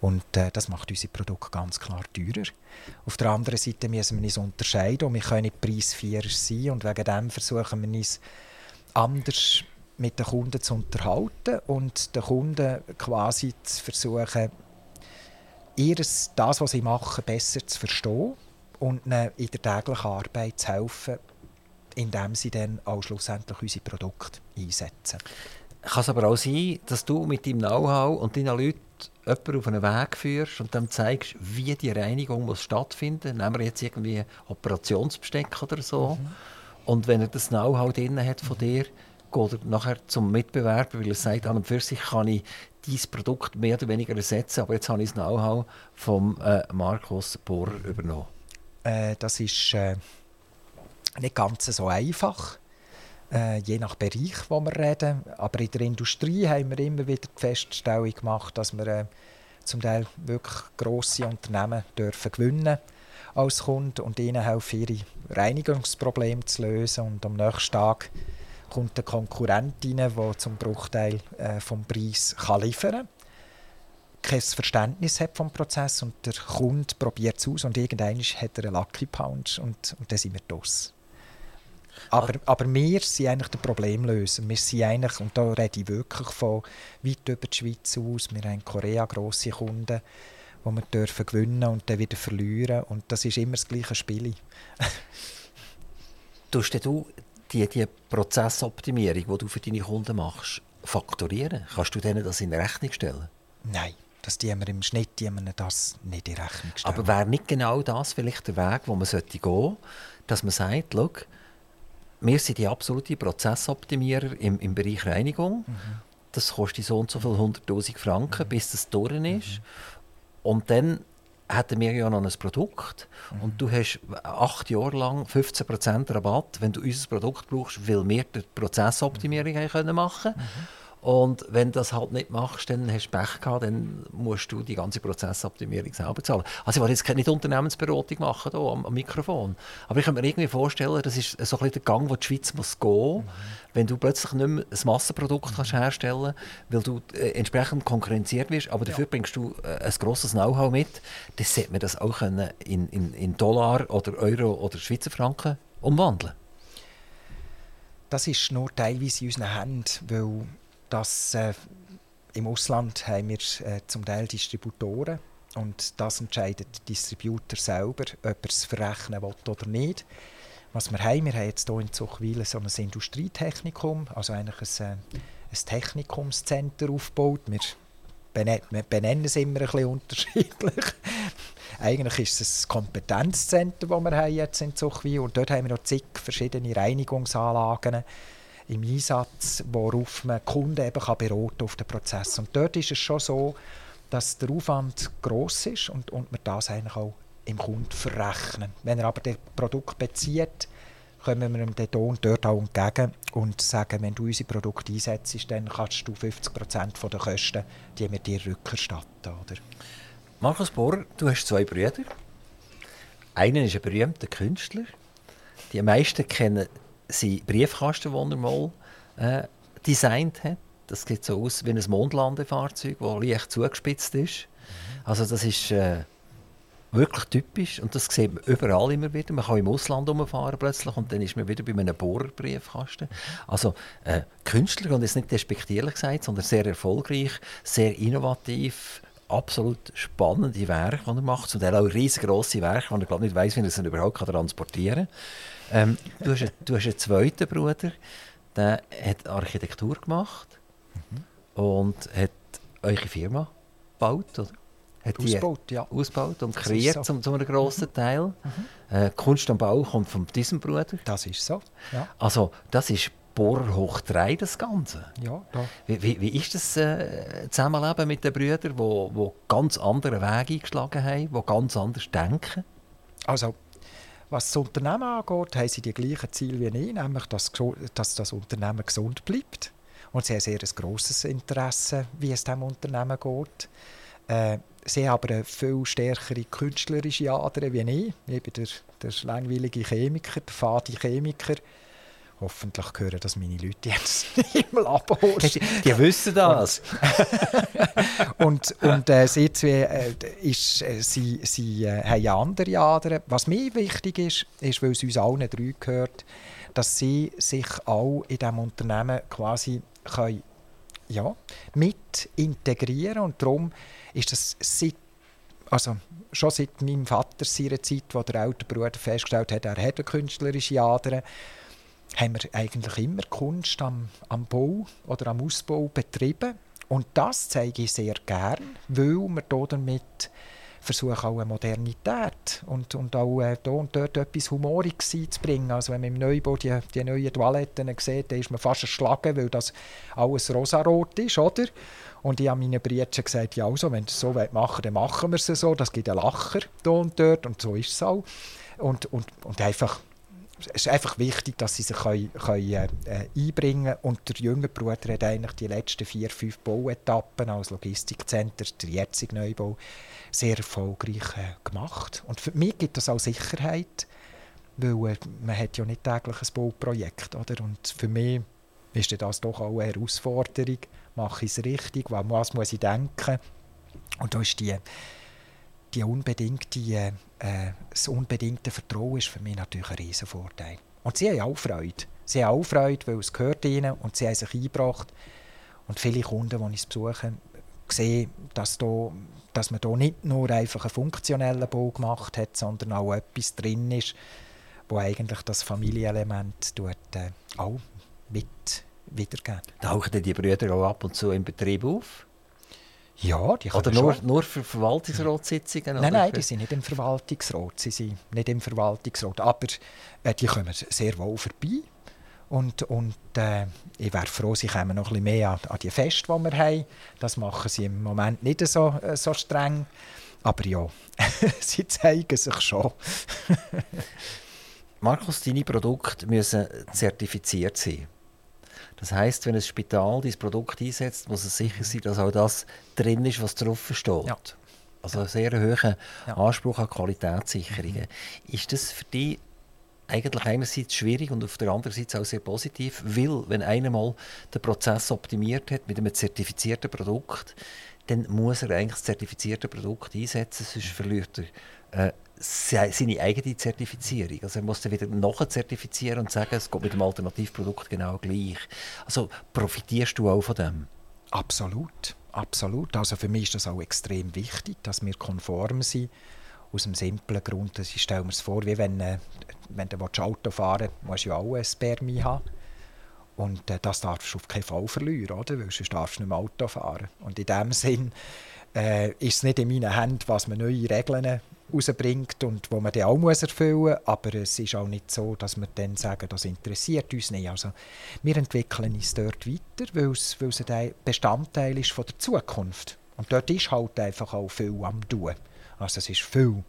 Und äh, das macht unsere Produkte ganz klar teurer. Auf der anderen Seite müssen wir uns unterscheiden wir können nicht preisvierer sein und wegen dem versuchen wir uns anders mit den Kunden zu unterhalten und den Kunden quasi zu versuchen, ihres, das, was sie machen, besser zu verstehen und ihnen in der täglichen Arbeit zu helfen, indem sie dann auch schlussendlich unsere Produkte einsetzen. Kann es aber auch sein, dass du mit deinem Know-how und deinen Leuten jemanden auf einen Weg führst und dann zeigst, wie die Reinigung muss stattfinden muss. Nehmen wir jetzt irgendwie Operationsbesteck oder so. Mhm. Und wenn er das Know-how drin hat von dir, geht er nachher zum Mitbewerber, weil er sagt, an und für sich kann ich dieses Produkt mehr oder weniger ersetzen, aber jetzt habe ich das Know-how von äh, Markus Bohrer übernommen. Äh, das ist äh, nicht ganz so einfach äh, je nach Bereich, wo wir reden. Aber in der Industrie haben wir immer wieder die Feststellung gemacht, dass wir äh, zum Teil wirklich grosse Unternehmen dürfen gewinnen als Kunde und ihnen helfen, ihre Reinigungsprobleme zu lösen. Und am nächsten Tag kommt der Konkurrent rein, der zum Bruchteil äh, vom Preis kann liefern kann kein Verständnis hat vom Prozess und der Kunde probiert es aus und irgendwann hat er einen Lucky Punch und, und dann sind wir durch. Aber, aber wir sind eigentlich der Problemlöser. Wir sind eigentlich, und da rede ich wirklich von weit über die Schweiz aus, wir haben in Korea grosse Kunden, die wir dürfen gewinnen und dann wieder verlieren. Und das ist immer das gleiche Spiel. Tust du die, die Prozessoptimierung, die du für deine Kunden machst, faktorieren? Kannst du denen das in Rechnung stellen? Nein. Das die wir im Schnitt die wir das nicht in Rechnung stellen. Aber wäre nicht genau das vielleicht der Weg, wo man sollte gehen sollte, dass man sagt, schau, wir sind die absoluten Prozessoptimierer im, im Bereich Reinigung. Mhm. Das kostet so und so viel 100'000 Franken, mhm. bis das durch ist. Mhm. Und dann hätten wir ja noch ein Produkt mhm. und du hast acht Jahre lang 15% Rabatt, wenn du unser Produkt brauchst, weil wir die Prozessoptimierung mhm. können machen können. Und wenn du das halt nicht machst, dann hast du Pech gehabt, dann musst du die ganze Prozessoptimierung selber zahlen. Also ich will jetzt keine Unternehmensberatung machen hier am, am, Mikrofon, aber ich kann mir irgendwie vorstellen, das ist so ein bisschen der Gang, wo die Schweiz muss gehen, mhm. wenn du plötzlich nicht mehr ein Massenprodukt kannst herstellen kannst, weil du äh, entsprechend konkurrenziert wirst, aber dafür ja. bringst du äh, ein grosses Know-how mit, dann sollte man das auch können in, in, in Dollar oder Euro oder Schweizer Franken umwandeln. Das ist nur teilweise in unseren Händen, weil dass äh, im Ausland haben wir äh, zum Teil Distributoren und das entscheidet der Distributor selber, ob er es verrechnen will oder nicht. Was wir haben, wir haben jetzt hier in Zuchwil so ein Industrietechnikum, also eigentlich ein, äh, ein Technikumscenter aufgebaut. Wir benennen, es immer ein bisschen unterschiedlich. Eigentlich ist es ein Kompetenzzentrum, das wir haben jetzt in Zuchwil und dort haben wir noch zig verschiedene Reinigungsanlagen im Einsatz, worauf man Kunden eben kann beraten auf den Prozess. Und dort ist es schon so, dass der Aufwand groß ist und, und man das eigentlich auch im Kunden verrechnen. Wenn er aber das Produkt bezieht, kommen wir ihm dort, dort auch entgegen und sagen, wenn du unser Produkt einsetzt, dann kannst du 50% der Kosten, die wir dir rückerstatten. Oder? Markus Bohr, du hast zwei Brüder. Einer ist ein berühmter Künstler. Die meisten kennen sein Briefkasten, den er mal äh, designt hat. Das sieht so aus wie ein Mondlandefahrzeug, das leicht zugespitzt ist. Also das ist äh, wirklich typisch und das sieht man überall immer wieder. Man kann im Ausland rumfahren plötzlich und dann ist man wieder bei einem Bohrerbriefkasten. Also äh, Künstler, und ist nicht despektierlich gesagt, sondern sehr erfolgreich, sehr innovativ, absolut spannende Werke, die er macht. Zum Teil auch riesengroße Werke, die er glaube nicht weiß, wie er sie überhaupt transportieren kann. Ähm, du, hast, du hast einen zweiten Bruder, der hat Architektur gemacht mhm. und hat eure Firma gebaut, oder? Hat ausgebaut, ja. Ausgebaut und kreiert so. zum, zum einem grossen mhm. Teil. Mhm. Äh, Kunst am Bau kommt von diesem Bruder. Das ist so, ja. Also das ist Bohrer hoch 3, das Ganze. Ja, da. Wie, wie, wie ist das äh, Zusammenleben mit den Brüdern, die wo ganz andere Wege eingeschlagen haben, die ganz anders denken? Also, was das Unternehmen angeht, haben sie die gleichen Ziele wie ich, nämlich, dass, dass das Unternehmen gesund bleibt. Und sie haben sehr ein grosses Interesse, wie es diesem Unternehmen geht. Äh, sie haben aber eine viel stärkere künstlerische Ader wie ich. Ich bin der, der langweilige Chemiker, der fade Chemiker. Hoffentlich hören das meine Leute jetzt im Labor. Die, die wissen das. und und äh, sie zwei, äh, ist, äh, sie, sie äh, haben andere Adern. Was mir wichtig ist, ist, weil es uns allen drei gehört, dass sie sich auch in diesem Unternehmen quasi können, ja, mit integrieren und darum ist das seit also schon seit meinem Vater seiner Zeit, wo der ältere Bruder festgestellt hat, er hat eine künstlerische Ader, haben wir eigentlich immer Kunst am, am Bau oder am Ausbau betrieben. Und das zeige ich sehr gern, weil wir damit versuchen auch eine Modernität und, und auch äh, da und dort etwas Humoriges einzubringen. Also wenn man im Neubau die, die neuen Toiletten sieht, dann ist man fast erschlagen, weil das alles rosarot ist, oder? Und ich habe meinen Brüdern gesagt, ja also, wenn sie es so machen dann machen wir es so. Das gibt einen Lacher da und dort und so ist es auch. Und, und, und einfach es ist einfach wichtig, dass sie sich können, können, äh, einbringen können. Und der jüngere Bruder hat eigentlich die letzten vier, fünf Bauetappen als Logistikcenter, der jetzige Neubau, sehr erfolgreich äh, gemacht. Und für mich gibt das auch Sicherheit, weil äh, man hat ja nicht täglich ein Bauprojekt. Oder? Und für mich ist das doch auch eine Herausforderung. Mache ich es richtig? Was muss ich denken? Und da ist die die unbedingte, äh, das unbedingte Vertrauen ist für mich natürlich ein Riesenvorteil. Und sie haben auch Freude. Sie haben auch Freude, weil es gehört ihnen und sie haben sich eingebracht. Und viele Kunden, die ich besuche, sehen, dass, da, dass man hier nicht nur einfach einen funktionellen Bau gemacht hat, sondern auch etwas drin ist, wo eigentlich das Familienelement tut, äh, auch mit wiedergeben. Tauchen die Brüder auch ab und zu im Betrieb auf? Ja, die Oder nur, nur für Verwaltungsratssitzungen? Nein, nein, die sind nicht im Verwaltungsrat. Sie sind nicht im Verwaltungsrat. Aber äh, die kommen sehr wohl vorbei. Und, und äh, ich wäre froh, sie kommen noch ein bisschen mehr an, an die Feste, die wir haben. Das machen sie im Moment nicht so, äh, so streng. Aber ja, sie zeigen sich schon. Markus, deine Produkte müssen zertifiziert sein. Das heißt, wenn ein Spital dieses Produkt einsetzt, muss es sicher sein, dass auch das drin ist, was drauf steht. Ja. Also ein sehr hoher ja. Anspruch an Qualitätssicherungen. Ist das für dich eigentlich einerseits schwierig und auf der anderen Seite auch sehr positiv, weil wenn einer mal den Prozess optimiert hat mit einem zertifizierten Produkt, dann muss er eigentlich das zertifizierte Produkt einsetzen, sonst verliert er äh, seine eigene Zertifizierung. Also er muss dann wieder nachzertifizieren und sagen, es geht mit dem Alternativprodukt genau gleich. Also profitierst du auch von dem? Absolut, absolut. Also für mich ist das auch extrem wichtig, dass wir konform sind. Aus dem simplen Grund, dass ich stelle mir es vor, wie wenn, äh, wenn du Auto fahren willst, musst du ja auch ein Spermi haben. Und äh, das darfst du auf keinen Fall verlieren, oder? weil sonst darfst du nicht mehr Auto fahren. Und in dem Sinn äh, ist es nicht in meinen Händen, was man neue Regeln rausbringt und wo man dann auch muss erfüllen muss. Aber es ist auch nicht so, dass wir dann sagen, das interessiert uns nicht. Also, wir entwickeln uns dort weiter, weil es, weil es ein Bestandteil ist von der Zukunft. Und dort ist halt einfach auch viel am tun. Also es ist viel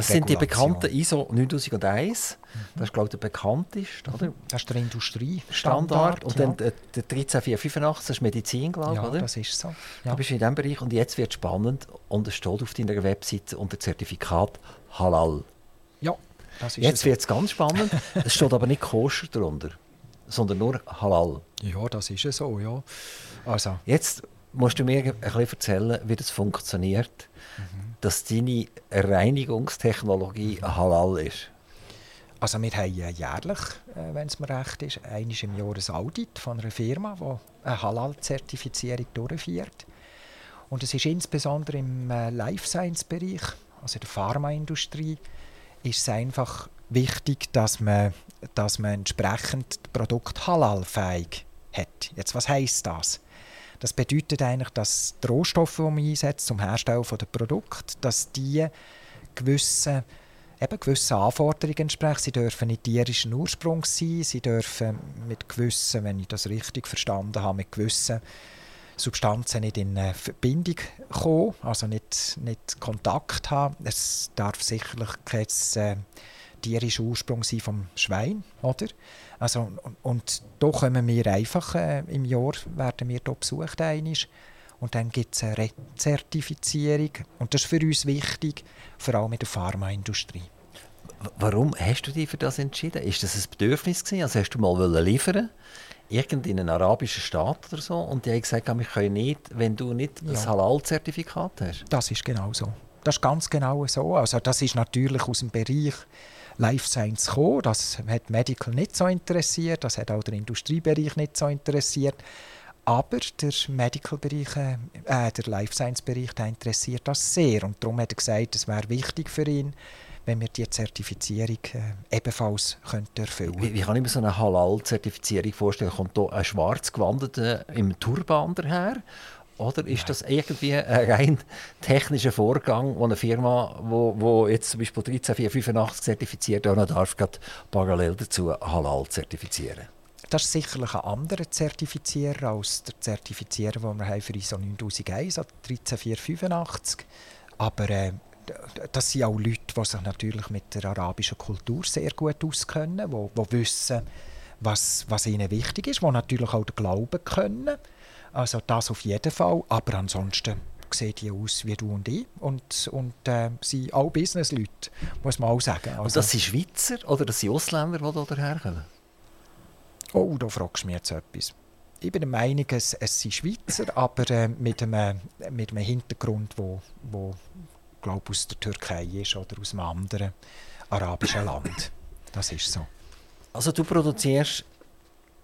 was sind die bekannten ISO 9001? Mhm. Das ist, glaube ich, der bekannteste. Oder? Das ist der Industriestandard. Und dann der, der 13485, das ist Medizin, glaube ich, ja, oder? das ist so. Ja. Du bist in diesem Bereich und jetzt wird es spannend und es steht auf deiner Webseite unter Zertifikat Halal. Ja, das ist Jetzt wird es ganz spannend. es steht aber nicht koscher darunter. sondern nur halal. Ja, das ist ja so, ja. Also. Jetzt musst du mir ein bisschen erzählen, wie das funktioniert, mhm. Dass deine Reinigungstechnologie halal ist. Also wir haben jährlich, äh, wenn es mir recht ist, einmal im Jahr ein Audit von einer Firma, die eine Halal-Zertifizierung durchführt. Und es ist insbesondere im äh, Life Science-Bereich, also der Pharmaindustrie, ist es einfach wichtig, dass man, dass man entsprechend das Produkt halalfähig hat. Jetzt, was heißt das? Das bedeutet eigentlich, dass die Rohstoffe, die man einsetzt zum Herstellen der Produkte, dass die gewissen, eben gewissen Anforderungen entsprechen. Sie dürfen nicht tierischen Ursprungs sein, sie dürfen mit gewissen, wenn ich das richtig verstanden habe, mit gewissen Substanzen nicht in Verbindung kommen, also nicht, nicht Kontakt haben. Es darf sicherlich kein äh, tierischer Ursprung sein vom Schwein, oder? Also, und, und da kommen wir einfach, äh, im Jahr werden wir hier besucht einisch, und dann gibt es eine Rezertifizierung und das ist für uns wichtig, vor allem in der Pharmaindustrie. Warum hast du dich für das entschieden? Ist das ein Bedürfnis gewesen? Also hast du mal liefern in einen arabischen Staat oder so und die haben gesagt, wir können nicht, wenn du nicht ja. das Halal-Zertifikat hast. Das ist genau so. Das ist ganz genau so. Also das ist natürlich aus dem Bereich Life Science gekommen. Das hat Medical nicht so interessiert, das hat auch der Industriebereich nicht so interessiert. Aber der Medical-Bereich, äh, der Life Science-Bereich, interessiert das sehr. Und darum hat er gesagt, es wäre wichtig für ihn, wenn wir die Zertifizierung äh, ebenfalls könnten erfüllen könnten. Wie, kann ich mir so eine Halal-Zertifizierung vorstellen? Kommt da ein schwarz gewandeter im Turban daher? Oder ist Nein. das irgendwie ein rein technischer Vorgang, wo eine Firma, wo, wo jetzt zum Beispiel 13485 zertifiziert, auch noch darf, parallel dazu Halal zertifizieren? Das ist sicherlich ein anderer Zertifizierer als der Zertifizierer, den wir haben für ISO 9001, also 13485. Aber äh, das sind auch Leute, die sich natürlich mit der arabischen Kultur sehr gut auskennen, die, die wissen, was, was ihnen wichtig ist, die natürlich auch den Glauben können. Also das auf jeden Fall. Aber ansonsten sehen die aus wie du und ich und, und äh, sind auch Businessleute, muss man auch sagen. Also, und das sind Schweizer oder das sind Ausländer, die hier herkommen? Oh, da fragst du mich jetzt etwas. Ich bin der Meinung, es, es sind Schweizer, aber äh, mit, einem, mit einem Hintergrund, wo, wo glaube aus der Türkei ist oder aus einem anderen arabischen Land. Das ist so. Also du produzierst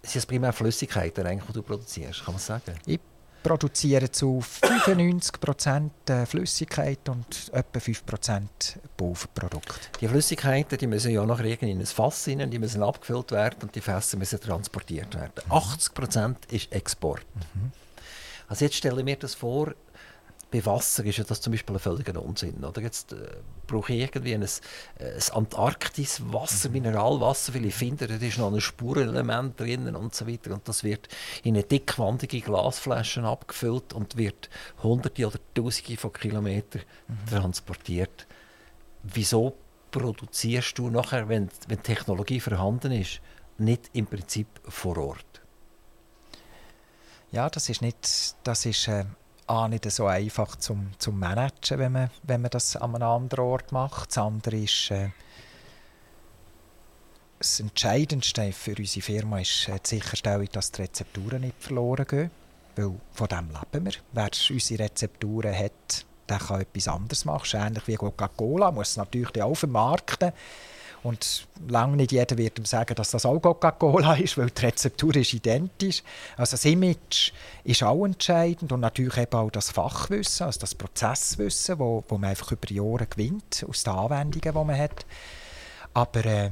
sind es primär Flüssigkeiten, eigentlich, die du produzierst, kann man sagen? Ich produziere zu 95% äh, Flüssigkeit und etwa 5% Pulverprodukt. Die Flüssigkeiten die müssen ja nachher in ein Fass rein, die müssen abgefüllt werden und die Fässer müssen transportiert werden. Mhm. 80% ist Export. Mhm. Also jetzt stelle ich mir das vor, bei Wasser ist ja das zum Beispiel ein völliger Unsinn. Oder? Jetzt äh, brauche ich irgendwie ein, ein Antarktis-Wasser, mhm. Mineralwasser, weil ich finde, da ist noch ein Spurenelement drin und so weiter. Und das wird in eine dickwandige Glasflaschen abgefüllt und wird hunderte oder tausende von Kilometern mhm. transportiert. Wieso produzierst du nachher, wenn, wenn Technologie vorhanden ist, nicht im Prinzip vor Ort? Ja, das ist nicht, das ist äh, A, nicht so einfach zum, zum Managen, wenn man, wenn man das an einem anderen Ort macht. Das andere ist, äh, das Entscheidendste für unsere Firma ist äh, die Sicherstellung, dass die Rezepturen nicht verloren gehen. Weil von dem leben wir. Wer unsere Rezepturen hat, der kann etwas anderes machen. Ähnlich wie Coca-Cola, muss es natürlich auch vermarkten. Und lange nicht jeder wird ihm sagen, dass das auch Coca-Cola ist, weil die Rezeptur ist identisch. Also das Image ist auch entscheidend und natürlich eben auch das Fachwissen, also das Prozesswissen, wo, wo man einfach über Jahre gewinnt aus den Anwendungen, die man hat. Aber äh,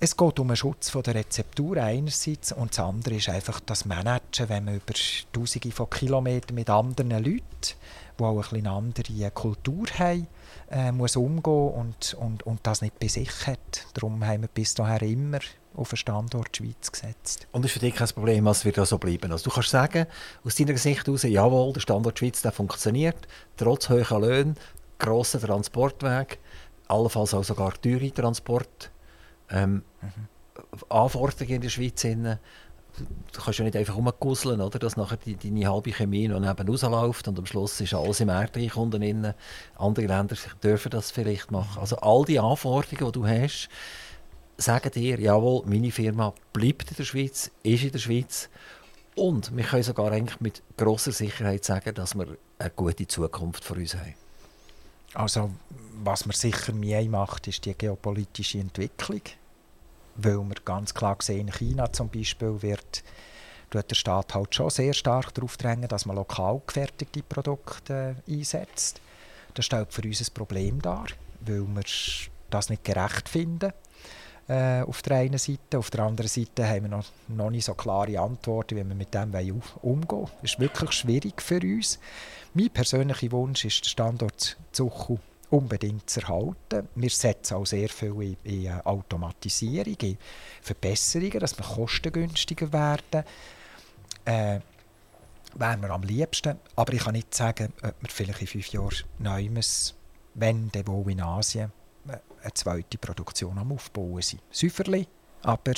es geht um den Schutz von der Rezeptur einerseits und das andere ist einfach das Managen, wenn man über Tausende von Kilometern mit anderen Leuten, die auch eine andere Kultur haben, äh, muss umgehen und, und, und das nicht bei sich hat. Darum haben wir bis dahin immer auf den Standort Schweiz gesetzt. Und das ist für dich kein Problem, was wird da so bleiben? Also du kannst sagen, aus deiner Sicht heraus, jawohl, der Standort Schweiz der funktioniert, trotz hoher Löhne, grosser Transportweg, allenfalls auch sogar teure Transport, ähm, mhm. Anforderungen in der Schweiz. Hin, du kannst ja nicht einfach rumgusseln, oder? dass nachher die, deine halbe Chemie noch neben rausläuft und am Schluss ist alles im Erdreich unten drin. Andere Länder dürfen das vielleicht machen. Also all die Anforderungen, die du hast, sagen dir, jawohl, meine Firma bleibt in der Schweiz, ist in der Schweiz. Und wir können sogar eigentlich mit großer Sicherheit sagen, dass wir eine gute Zukunft für uns haben. Also, was man sicher mehr macht, ist die geopolitische Entwicklung. Weil wir ganz klar sehen, in China zum Beispiel wird der Staat halt schon sehr stark darauf drängen, dass man lokal gefertigte Produkte äh, einsetzt. Das stellt für uns ein Problem dar, weil wir das nicht gerecht finden. Äh, auf der einen Seite. Auf der anderen Seite haben wir noch, noch nicht so klare Antworten, wie wir mit dem umgehen wollen. Das ist wirklich schwierig für uns. Mein persönlicher Wunsch ist, den Standort Zuchu unbedingt zu erhalten. Wir setzen auch sehr viel in, in Automatisierung, in Verbesserungen, dass wir kostengünstiger werden. Äh, wären wir am liebsten. Aber ich kann nicht sagen, ob wir vielleicht in fünf Jahren Neues, wenn dann wohl in Asien, äh, eine zweite Produktion am Aufbauen sind. Säuferli, aber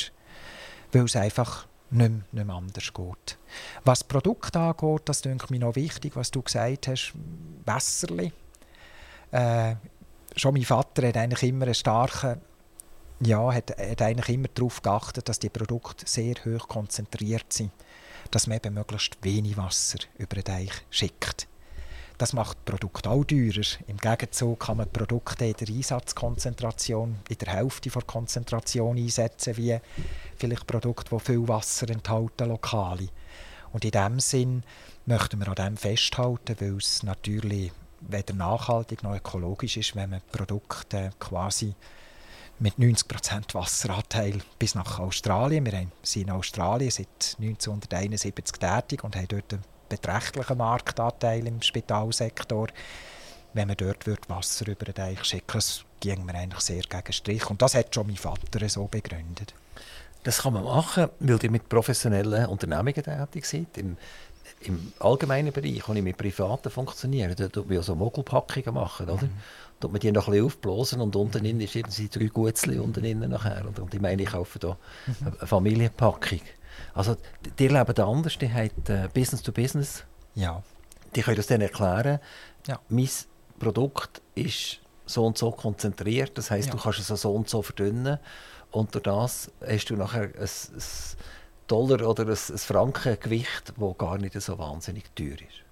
weil es einfach nicht mehr, nicht mehr anders geht. Was Produkt angeht, das denke mir noch wichtig, was du gesagt hast, Wässerli. Äh, schon mein Vater hat eigentlich immer einen starken ja, hat, hat eigentlich immer darauf geachtet, dass die Produkte sehr hoch konzentriert sind dass man eben möglichst wenig Wasser über den Deich schickt. Das macht das Produkt auch teurer. Im Gegenzug kann man Produkte in der Einsatzkonzentration in der Hälfte der Konzentration einsetzen, wie vielleicht Produkte, die viel Wasser enthalten, lokale. Und in diesem Sinn möchten wir an dem festhalten, weil es natürlich weder nachhaltig noch ökologisch ist, wenn man Produkte quasi mit 90% Wasseranteil bis nach Australien. Wir sind in Australien seit 1971 tätig und haben dort einen beträchtlichen Marktanteil im Spitalsektor. Wenn man dort Wasser über den Deich schicken das ging mir eigentlich sehr gegen Strich. Und das hat schon mein Vater so begründet. Das kann man machen, weil ihr mit professionellen Unternehmungen tätig seid. Im allgemeinen Bereich, wo ich mit Privaten funktioniere, da tut man ja so Mogelpackungen machen, oder? Mhm tut man die noch ein bisschen aufblasen und unten drin ist irgendwie drei Gutzli unten drin nachher. Und, und ich meine, ich kaufe da mhm. eine Familienpackung. Also die leben da anders, die haben äh, Business to Business. Ja. Die können das dann erklären. Ja. Mein Produkt ist so und so konzentriert, das heißt, ja. du kannst es so und so verdünnen und durch das hast du nachher ein, ein Dollar oder ein, ein Frankengewicht, das gar nicht so wahnsinnig teuer ist.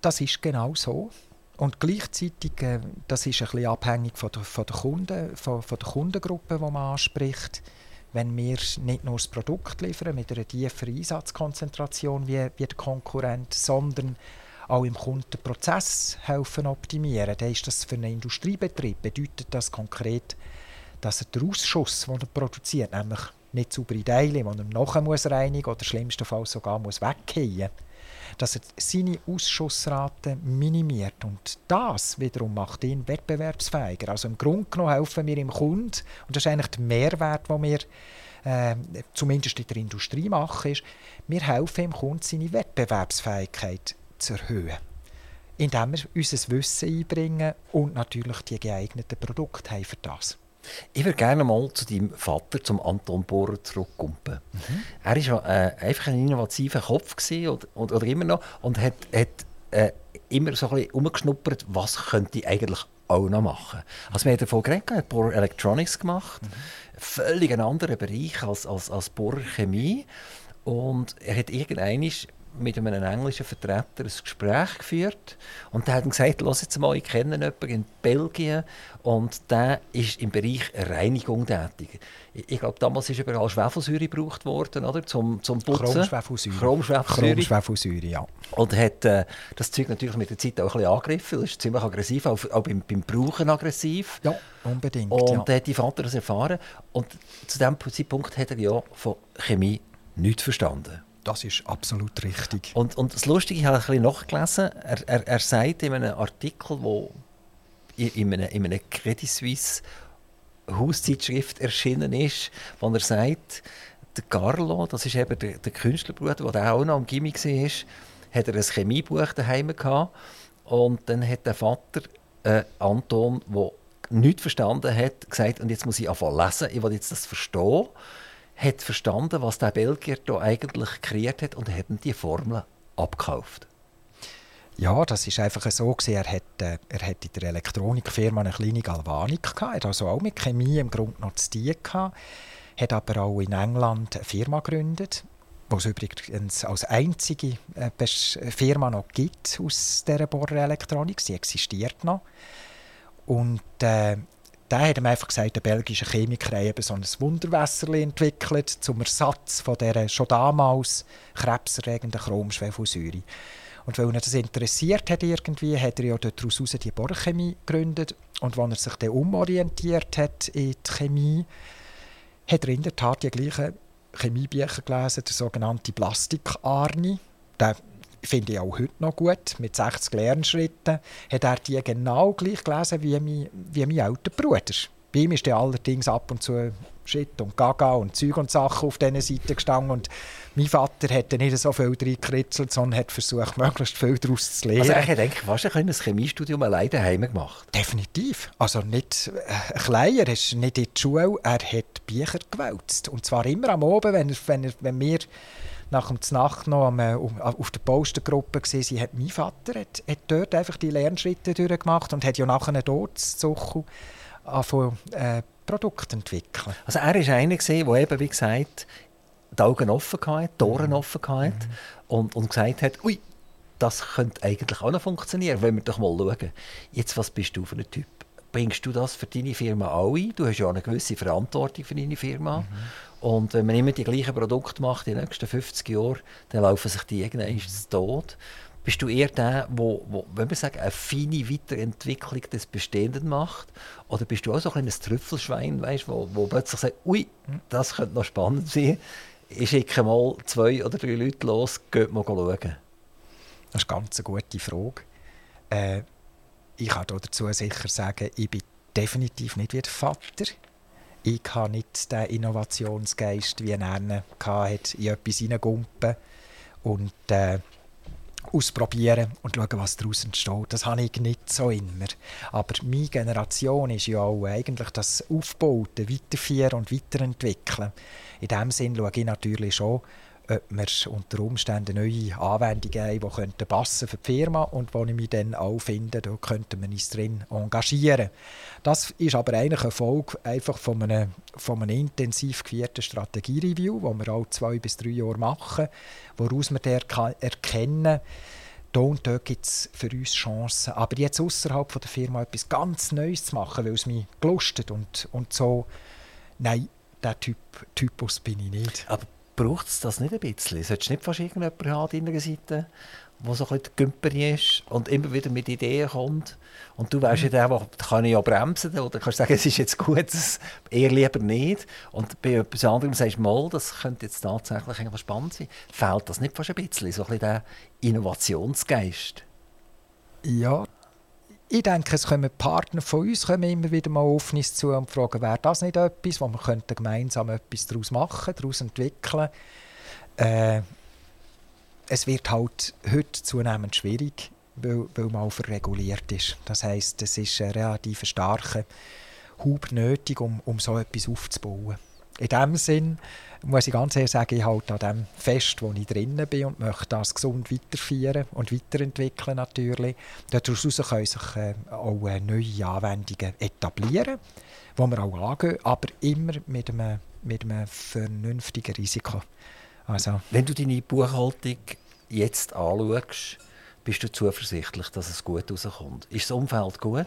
Das ist genau so. Und gleichzeitig, äh, das ist ein bisschen abhängig von der, von der, Kunden, von, von der Kundengruppe, die man anspricht. Wenn wir nicht nur das Produkt liefern mit einer tieferen Einsatzkonzentration wie, wie der Konkurrent, sondern auch im Kundenprozess helfen optimieren, dann ist das für einen Industriebetrieb bedeutet das konkret, dass er den Ausschuss, den er produziert, nämlich nicht saubere Teile, die er nachher muss reinigen oder schlimmstenfalls sogar muss weggehen muss, dass er seine Ausschussrate minimiert. Und das wiederum macht ihn wettbewerbsfähiger. Also im Grunde genommen helfen wir dem Kunden, und das ist eigentlich der Mehrwert, den wir äh, zumindest in der Industrie machen, ist, wir helfen dem Kunden, seine Wettbewerbsfähigkeit zu erhöhen. Indem wir unser Wissen einbringen und natürlich die geeigneten Produkte haben für das. Ich würde gerne mal zu deinem Vater, zum Anton Bohrer, zurückkommen. Mhm. Er war äh, einfach ein innovativer Kopf oder, oder, oder, immer noch und hat, hat äh, immer so ein bisschen umgeschnuppert, was könnte ich eigentlich auch noch machen. Also wir haben davon geredet, er hat Bohrer Electronics gemacht, mhm. völlig ein anderer Bereich als, als, als Bohrer Chemie und er hat irgendwann mit einem englischen Vertreter ein Gespräch geführt und der hat gesagt, Los jetzt mal, ich kenne jemanden in Belgien und der ist im Bereich Reinigung tätig. Ich, ich glaube, damals ist überall Schwefelsäure gebraucht worden, oder? Zum, zum Putzen. Chromschwefelsäure. Chromschwefelsäure. Chromschwefelsäure, ja. Und hat äh, das Zeug natürlich mit der Zeit auch ein bisschen angegriffen. Das ist ziemlich aggressiv, auch, auch beim, beim Brauchen aggressiv. Ja, unbedingt. Und ja. hat die Vater das erfahren. Und zu diesem Zeitpunkt hat er ja von Chemie nichts verstanden. Das ist absolut richtig. Und, und das Lustige, ich habe ein bisschen nachgelesen, er, er, er sagt in einem Artikel, wo in einem, in einem Credit Suisse Hauszeitschrift erschienen ist, wo er sagt, der Carlo, das ist eben der, der Künstlerbruder, der auch noch am Gimmick war, hat er ein Chemiebuch daheim gehabt und dann hat der Vater äh, Anton, der nichts verstanden hat, gesagt, und jetzt muss ich anfangen lesen, ich will jetzt das verstehen hat verstanden, was der Belgier da eigentlich kreiert hat und hat die Formel abgekauft. Ja, das ist einfach so. Er hat, äh, er hat in der Elektronikfirma eine kleine Galvanik gehabt. Er hat also auch mit Chemie im Grunde noch zu tun gehabt. Hat aber auch in England eine Firma gegründet, es übrigens als einzige äh, Firma noch gibt aus dieser Bohrerelektronik. Sie existiert noch. Und äh, da hat ihm einfach gesagt, der belgische Chemiker habe so ein Wunderwasser entwickelt zum Ersatz von der schon damals krebserregenden Chromschwefelsäure. Und weil ihn das interessiert hat irgendwie, hat er ja daraus die Bohrchemie gegründet. Und als er sich dann umorientiert hat in die Chemie, hat er in der Tat die gleichen Chemiebücher gelesen, der sogenannte Plastik-Arni. Den finde ich auch heute noch gut. Mit 60 Lernschritten hat er die genau gleich gelesen wie mein, wie mein älterer Bruder. Bei ihm ist er allerdings ab und zu Shit und Gaga und Zeug und Sachen auf diesen Seiten gestanden. Und mein Vater hat nicht so viel reingekritzelt, sondern hat versucht, möglichst viel daraus zu lernen. Also ich denke, fast ein Chemiestudium alleine daheim gemacht. Definitiv. Also nicht äh, ein kleiner, er ist nicht in die Schule, er hat Bücher gewälzt. Und zwar immer am Abend, wenn, er, wenn, er, wenn wir nach dem Nacht noch am, äh, auf der Postengruppe gesehen, sie hat mein Vater hat, hat dort einfach die Lernschritte durchgemacht und hat ja nachher dort Zuchel angefangen, äh, Produkte entwickeln. Also er war einer, der eben, wie gesagt, die Augen offen hatte, die Ohren mhm. offen hatte mhm. und, und gesagt hat, ui, das könnte eigentlich auch noch funktionieren, wenn wir doch mal schauen. Jetzt, was bist du für ein Typ? Bringst du das für deine Firma auch ein? Du hast ja eine gewisse Verantwortung für deine Firma. Mhm. Und wenn man immer die gleichen Produkte macht in den nächsten 50 Jahren, dann laufen sich die irgendwann mhm. tot. Bist du eher der, wo wenn wir sagen, eine feine Weiterentwicklung des Bestehenden macht? Oder bist du auch so ein kleines Trüffelschwein, weißt, wo, wo plötzlich sagt, ui, das könnte noch spannend sein. Ich schicke mal zwei oder drei Leute los, geht mal schauen. Das ist ganz eine gute Frage. Äh, ich kann dazu sicher sagen, ich bin definitiv nicht wie der Vater. Ich habe nicht den Innovationsgeist, wie er hatte, in etwas hineingumpen und äh, ausprobieren und schauen, was daraus entsteht. Das habe ich nicht so immer. Aber meine Generation ist ja auch eigentlich das Aufbauen, Weiterführen und Weiterentwickeln. In diesem Sinn schaue ich natürlich schon, ob wir unter Umständen neue Anwendungen haben, die passen für die Firma und wo ich mich dann auch finde, da könnten wir uns drin engagieren. Das ist aber eigentlich eine Folge einfach von einem, von einem intensiv geführten Strategiereview, das wir alle zwei bis drei Jahre machen, woraus wir erkennen, da und dort gibt es für uns Chancen. Aber jetzt außerhalb der Firma etwas ganz Neues zu machen, weil es mich gelustet und, und so, nein, der typ, Typus bin ich nicht. Aber braucht es das nicht ein bisschen? Solltest du nicht fast irgendjemanden haben an deiner Seite, der so ein bisschen Gümperi ist und immer wieder mit Ideen kommt? Und du weißt ja, der, der kann ich ja bremsen oder kannst sagen, es ist jetzt gut, eher lieber nicht. Und bei etwas anderem sagst du mal, das könnte jetzt tatsächlich spannend sein. Fehlt das nicht fast ein bisschen, so ein bisschen der Innovationsgeist? Ja, ich denke, es kommen Partner von uns kommen immer wieder mal auf uns zu und fragen, wäre das nicht etwas, wo wir könnten gemeinsam etwas daraus machen, daraus entwickeln. Äh, es wird halt heute zunehmend schwierig, weil, weil man verreguliert ist. Das heißt, es ist ein relativ starker Hub nötig, um, um so etwas aufzubauen. In diesem Sinn muss ich ganz ehrlich sagen, ich halte an dem fest, wo ich drinnen bin und möchte das gesund weiterführen und weiterentwickeln natürlich. Daraus können sich äh, auch äh, neue Anwendungen etablieren, die wir auch angehen, aber immer mit einem, mit einem vernünftigen Risiko. Also, Wenn du deine Buchhaltung jetzt anschaust, bist du zuversichtlich, dass es gut rauskommt? Ist das Umfeld gut?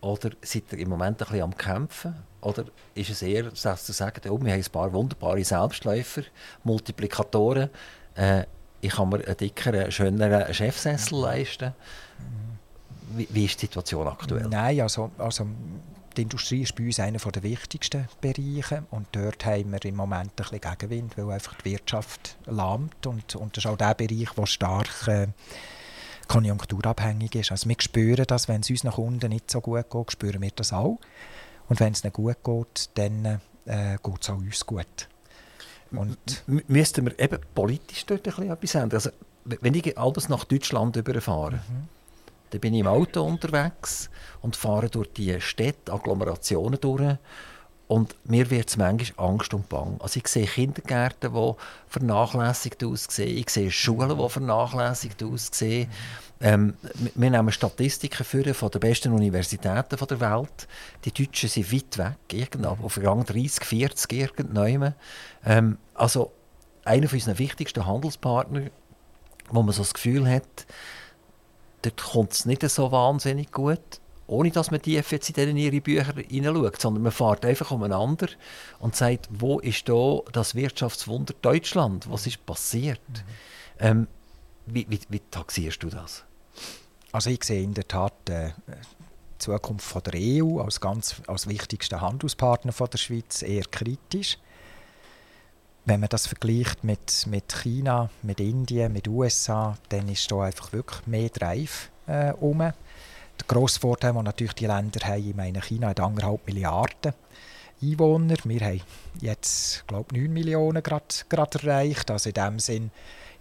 Oder seid ihr im Moment ein bisschen am Kämpfen? Oder ist es eher, dass zu sagen, oh, wir haben ein paar wunderbare Selbstläufer, Multiplikatoren, äh, ich kann mir einen dickeren, schöneren Chefsessel leisten? Wie, wie, ist die Situation aktuell? Nein, also, also die Industrie ist bei uns einer der wichtigsten Bereiche und dort haben wir im Moment ein bisschen Gegenwind, weil einfach die Wirtschaft lahmt und, und das ist auch der Bereich, der stark äh, konjunkturabhängig ist. Also wir spüren das, wenn es uns nach unten nicht so gut geht, spüren wir das auch. Und wenn es nicht gut geht, dann äh, geht es auch uns gut. Und Müssten wir eben politisch dort ein bisschen etwas ändern? Also, wenn ich alles nach Deutschland überfahre, mhm. dann bin ich im Auto unterwegs und fahre durch die Städte, Agglomerationen durch Und mir wird es manchmal Angst und Bang. Also ich sehe Kindergärten, die vernachlässigt aussehen. Ich sehe Schulen, die vernachlässigt aussehen. Ähm, wir nehmen Statistiken für von den besten Universitäten der Welt. Die Deutschen sind weit weg, irgendwo, auf Rang 30, 40 irgendwann. Ähm, also einer unserer wichtigsten Handelspartner, wo man so das Gefühl hat, dort kommt es nicht so wahnsinnig gut ohne dass man tief jetzt in ihre Bücher hineinschaut, sondern man fährt einfach umeinander und sagt, wo ist da das Wirtschaftswunder Deutschland? Was ist passiert? Mhm. Ähm, wie, wie, wie taxierst du das? Also ich sehe in der Tat äh, die Zukunft von der EU als ganz als wichtigsten Handelspartner von der Schweiz eher kritisch. Wenn man das vergleicht mit, mit China, mit Indien, mit USA, dann ist da einfach wirklich mehr Drive äh, um. Der grosse Vorteil, den natürlich die Länder haben, ich meine, China hat anderthalb Milliarden Einwohner. Wir haben jetzt, glaube ich, 9 Millionen gerade erreicht. Also in dem Sinn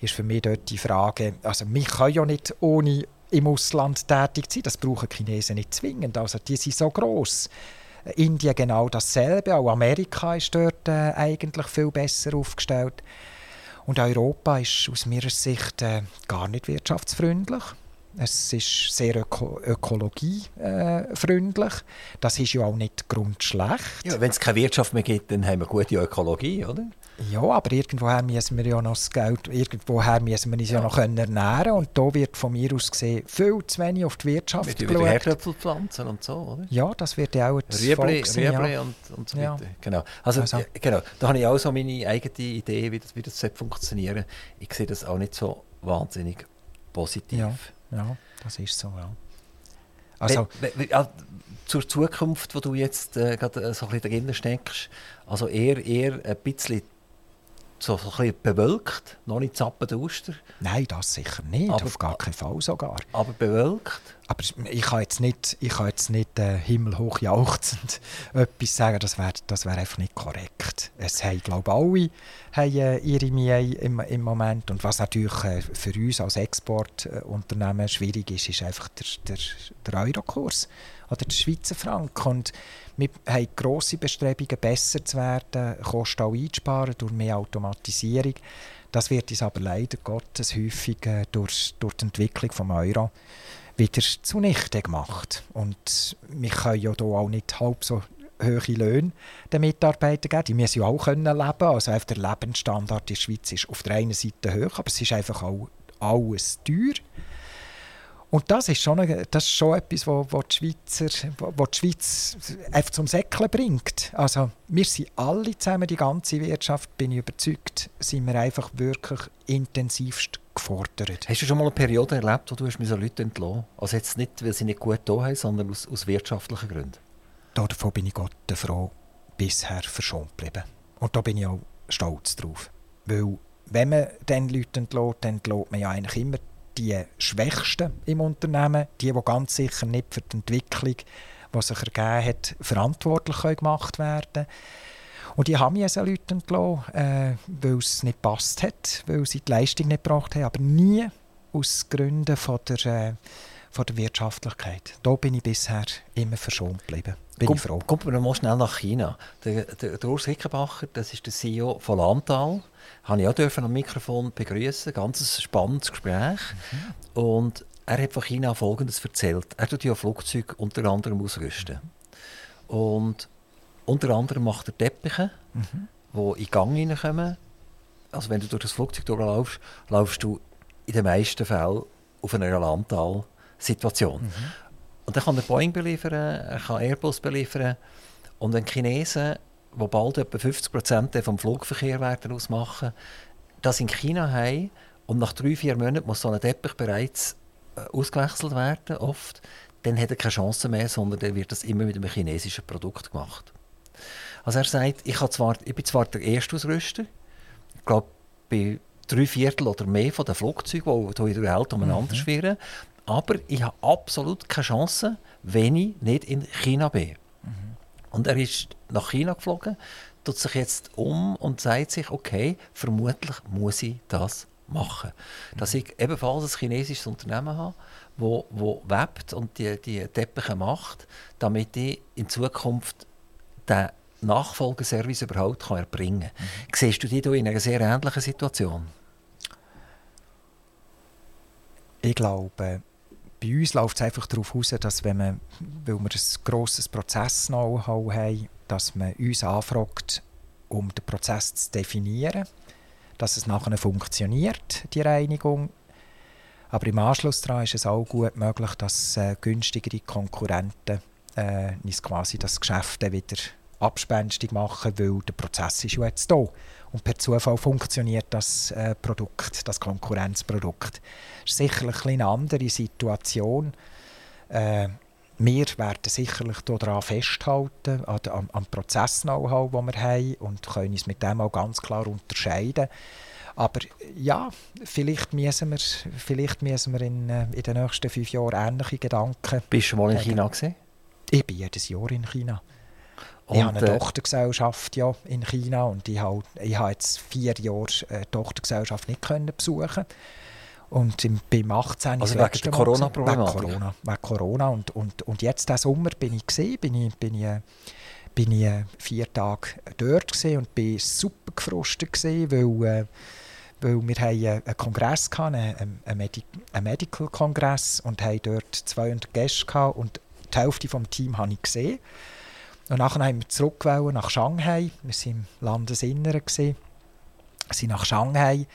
ist für mich dort die Frage, also wir können ja nicht ohne im Ausland tätig sein. Das brauchen Chinesen nicht zwingend. Also die sind so groß. Indien genau dasselbe. Auch Amerika ist dort äh, eigentlich viel besser aufgestellt. Und Europa ist aus meiner Sicht äh, gar nicht wirtschaftsfreundlich. Es ist sehr öko ökologiefreundlich. Das ist ja auch nicht grundschlecht. Ja, Wenn es keine Wirtschaft mehr gibt, dann haben wir gute Ökologie, oder? Ja, aber irgendwoher müssen wir ja noch das Geld, irgendwoher müssen wir uns ja, ja noch können ernähren und da wird von mir aus gesehen viel zu wenig auf die Wirtschaft Mit geschaut. Herdöpfelpflanzen und so, oder? Ja, das wird ja auch das Rüebli, Rüebli ja. und, und so weiter. Ja. Genau. Also, also. Ja, genau. Da habe ich auch so meine eigene Idee, wie das, wie das funktionieren Ich sehe das auch nicht so wahnsinnig positiv. Ja. Das ist so, ja. Also, ja, zur Zukunft, wo du jetzt äh, gerade äh, so ein bisschen drin steckst, also eher, eher ein bisschen so, so ein bisschen bewölkt, noch nicht zappende Oster. Nein, das sicher nicht, aber, auf gar keinen Fall sogar. Aber bewölkt? Aber ich kann jetzt nicht, ich kann jetzt nicht äh, himmelhoch jauchzend etwas sagen, das wäre das wär einfach nicht korrekt. Es haben, glaube ich, alle haben, äh, ihre Mühe im, im Moment und was natürlich äh, für uns als Exportunternehmen schwierig ist, ist einfach der, der, der Eurokurs oder der Schweizer Franken. Und wir haben grosse Bestrebungen, besser zu werden, Kosten auch einzusparen durch mehr Automatisierung. Das wird uns aber leider Gottes häufig äh, durch, durch die Entwicklung des Euro wieder zunichte gemacht. Und wir können ja hier auch nicht halb so hohe Löhne den Mitarbeitern geben. Die müssen ja auch können leben Also der Lebensstandard in der Schweiz ist auf der einen Seite hoch, aber es ist einfach auch alles teuer. Und das ist schon, eine, das ist schon etwas, wo, wo, die Schweizer, wo, wo die Schweiz einfach zum Säckeln bringt. Also wir sind alle zusammen, die ganze Wirtschaft, bin ich überzeugt, sind wir einfach wirklich intensivst gefordert. Hast du schon mal eine Periode erlebt, wo du hast Leute entlassen Also jetzt nicht, weil sie nicht gut da haben, sondern aus, aus wirtschaftlichen Gründen? Davon bin ich Gott froh bisher verschont geblieben. Und da bin ich auch stolz drauf. Weil wenn man den Leute entlässt, dann entlässt man ja eigentlich immer die Schwächsten im Unternehmen, die, die ganz sicher nicht für die Entwicklung, die sich ergeben hat, verantwortlich gemacht werden Und die haben jetzt Leute entlassen, äh, weil es nicht passt hat, weil sie die Leistung nicht gebracht haben, aber nie aus Gründen von der, äh, von der Wirtschaftlichkeit. Da bin ich bisher immer verschont geblieben. Bin Komm, ich froh. Kommt man mal schnell nach China. Der, der, der Urs Hickenbacher, das ist der CEO von Landtal habe ich auch dürfen am Mikrofon begrüßen. Ganz spannendes Gespräch. Mhm. Und er hat von China Folgendes erzählt. Er tut ja Flugzeuge unter anderem ausrüsten. Und unter anderem macht er Teppiche, mhm. die in Gang hineinkommen. Also wenn du durch das Flugzeug durchlaufst, laufst du in den meisten Fällen auf einer Landtal-Situation. Mhm. Und dann kann er Boeing beliefern, er kann Airbus beliefern. Und wenn Chinesen die bald etwa 50 Prozent vom Flugverkehr werden ausmachen, das in China haben und nach drei, vier Monaten muss so ein Teppich bereits äh, ausgewechselt werden, oft, dann hat er keine Chance mehr, sondern dann wird das immer mit einem chinesischen Produkt gemacht. Also er sagt, ich, zwar, ich bin zwar der erste Ausrüster, ich glaube bei drei Viertel oder mehr von den Flugzeugen, die hier in der Welt umeinander mhm. schwirren, aber ich habe absolut keine Chance, wenn ich nicht in China bin. Und er ist nach China geflogen, tut sich jetzt um und sagt sich, okay, vermutlich muss ich das machen. Dass ich ebenfalls ein chinesisches Unternehmen habe, wo, wo webt und die, die Teppiche macht, damit ich in Zukunft den Nachfolgeservice überhaupt kann erbringen kann. Mhm. Siehst du dich in einer sehr ähnlichen Situation? Ich glaube, bei uns läuft es einfach darauf hinaus, dass wenn man, weil wir ein grosses Prozess-Know-how haben, dass man uns anfragt, um den Prozess zu definieren, dass es nachher funktioniert, die Reinigung. Aber im Anschluss daran ist es auch gut möglich, dass äh, günstigere Konkurrenten äh, quasi das Geschäft wieder abspenstig machen, weil der Prozess ist ja jetzt da. Und per Zufall funktioniert das äh, Produkt, das Konkurrenzprodukt. Das ist sicherlich eine andere Situation. Äh, wir werden sicherlich daran festhalten, an, am, am Prozess-Know-how, das wir haben und können uns mit dem auch ganz klar unterscheiden. Aber ja, vielleicht müssen wir, vielleicht müssen wir in, äh, in den nächsten fünf Jahren ähnliche Gedanken... Bist du mal in China gesehen? Ich bin jedes Jahr in China. Und, ich habe eine äh, Tochtergesellschaft ja, in China und ich habe, ich habe jetzt vier Jahre eine Tochtergesellschaft nicht können besuchen und im, beim 18. Also wegen der Corona-Problematik? Wegen Corona. Wegen Corona. Und, und, und jetzt diesen Sommer bin ich gesehen, bin ich, bin ich, bin ich vier Tage dort gesehen und bin super gefrustet gesehen, weil, äh, weil wir haben einen Kongress hatten, einen, einen, Medi einen Medical-Kongress und haben dort 200 Gäste gehabt und die Hälfte des Teams habe ich gesehen. Und nachher haben wir zurück nach Shanghai. Wir waren im Landesinneren. Wir sind nach Shanghai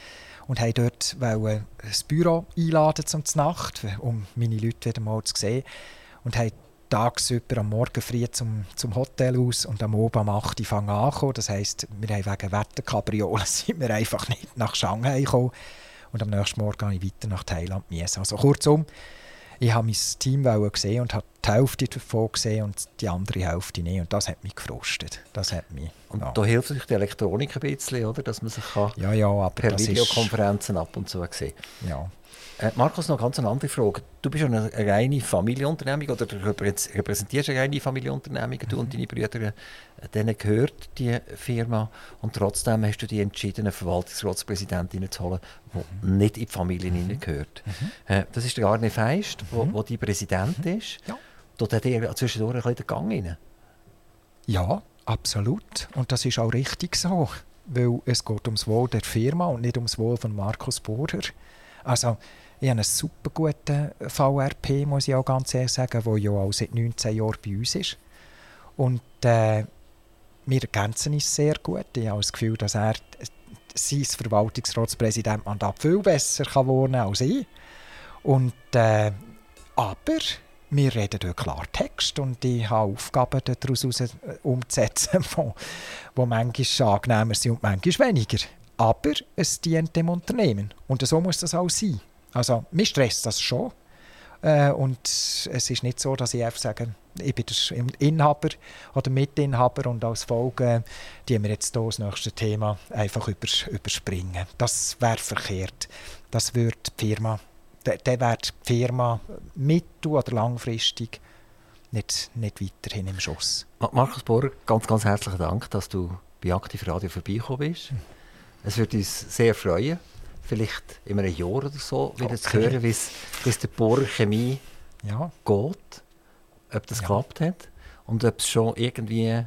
und haben dort ein Büro einladen zum Nacht, um meine Leute wieder mal zu sehen. Und haben tagsüber am Morgen früh zum, zum Hotel aus und am Abend um 8 Uhr fangen. Das heisst, wir haben wegen Wetterkapriolen sind wir einfach nicht nach Shanghai gekommen. Und am nächsten Morgen gehe ich weiter nach Thailand. Also kurzum, ich habe mein Team gesehen und habe die Hälfte davon gesehen und die andere Hälfte nicht. Und das hat mich gefrustet. Das hat mich, und ja. da hilft sich die Elektronik ein bisschen, oder? dass man sich kann ja, ja, per Videokonferenzen ab und zu sehen Ja. Äh, Markus, noch ganz eine andere Frage. Du bist eine reine Familienunternehmung oder du repräsentierst eine reine Familienunternehmung. Du mhm. und deine Brüder, äh, denen gehört die Firma und trotzdem hast du dich entschieden, eine Verwaltungsratspräsidentin zu holen, die mhm. nicht in die Familie mhm. gehört. Mhm. Äh, das ist der Arne Feist, der mhm. die Präsident mhm. ist. Ja. Dort hat er zwischendurch ein bisschen den Gang rein. Ja, absolut. Und das ist auch richtig so, weil es geht ums Wohl der Firma und nicht ums Wohl von Markus Bohrer. Also ich habe einen super guten VRP, muss ich auch ganz ehrlich sagen, der ja auch seit 19 Jahren bei uns ist. Und äh, wir ergänzen uns sehr gut. Ich habe das Gefühl, dass er sein Verwaltungsratspräsidentmandat viel besser kann wohnen als ich. Und, äh, aber wir reden dort Klartext und ich habe Aufgaben daraus äh, umzusetzen, die manchmal angenehmer sind und manchmal weniger. Aber es dient dem Unternehmen und so muss das auch sein. Also, mich stresst das schon. Äh, und es ist nicht so, dass ich einfach sage, ich bin der Inhaber oder Mitinhaber und als Folge die wir jetzt hier das nächste Thema einfach überspringen. Das wäre verkehrt. Das würde die Firma, dann wäre die Firma mittel- oder langfristig nicht, nicht weiterhin im Schuss. Markus Bohrer, ganz, ganz herzlichen Dank, dass du bei Aktiv Radio vorbeigekommen bist. Es würde uns sehr freuen, vielleicht in einem Jahr oder so wieder okay. zu hören, wie es der Bohrer Chemie ja. geht, ob das ja. geklappt hat und ob es schon irgendwie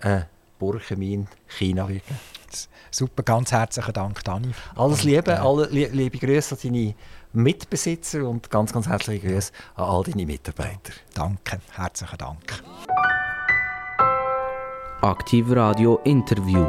eine Bohrchemie in China wird. Super, ganz herzlichen Dank, Dani. Alles Liebe, äh, alle liebe Grüße an deine Mitbesitzer und ganz, ganz herzliche Grüße an all deine Mitarbeiter. Danke, herzlichen Dank. Aktiv Radio Interview.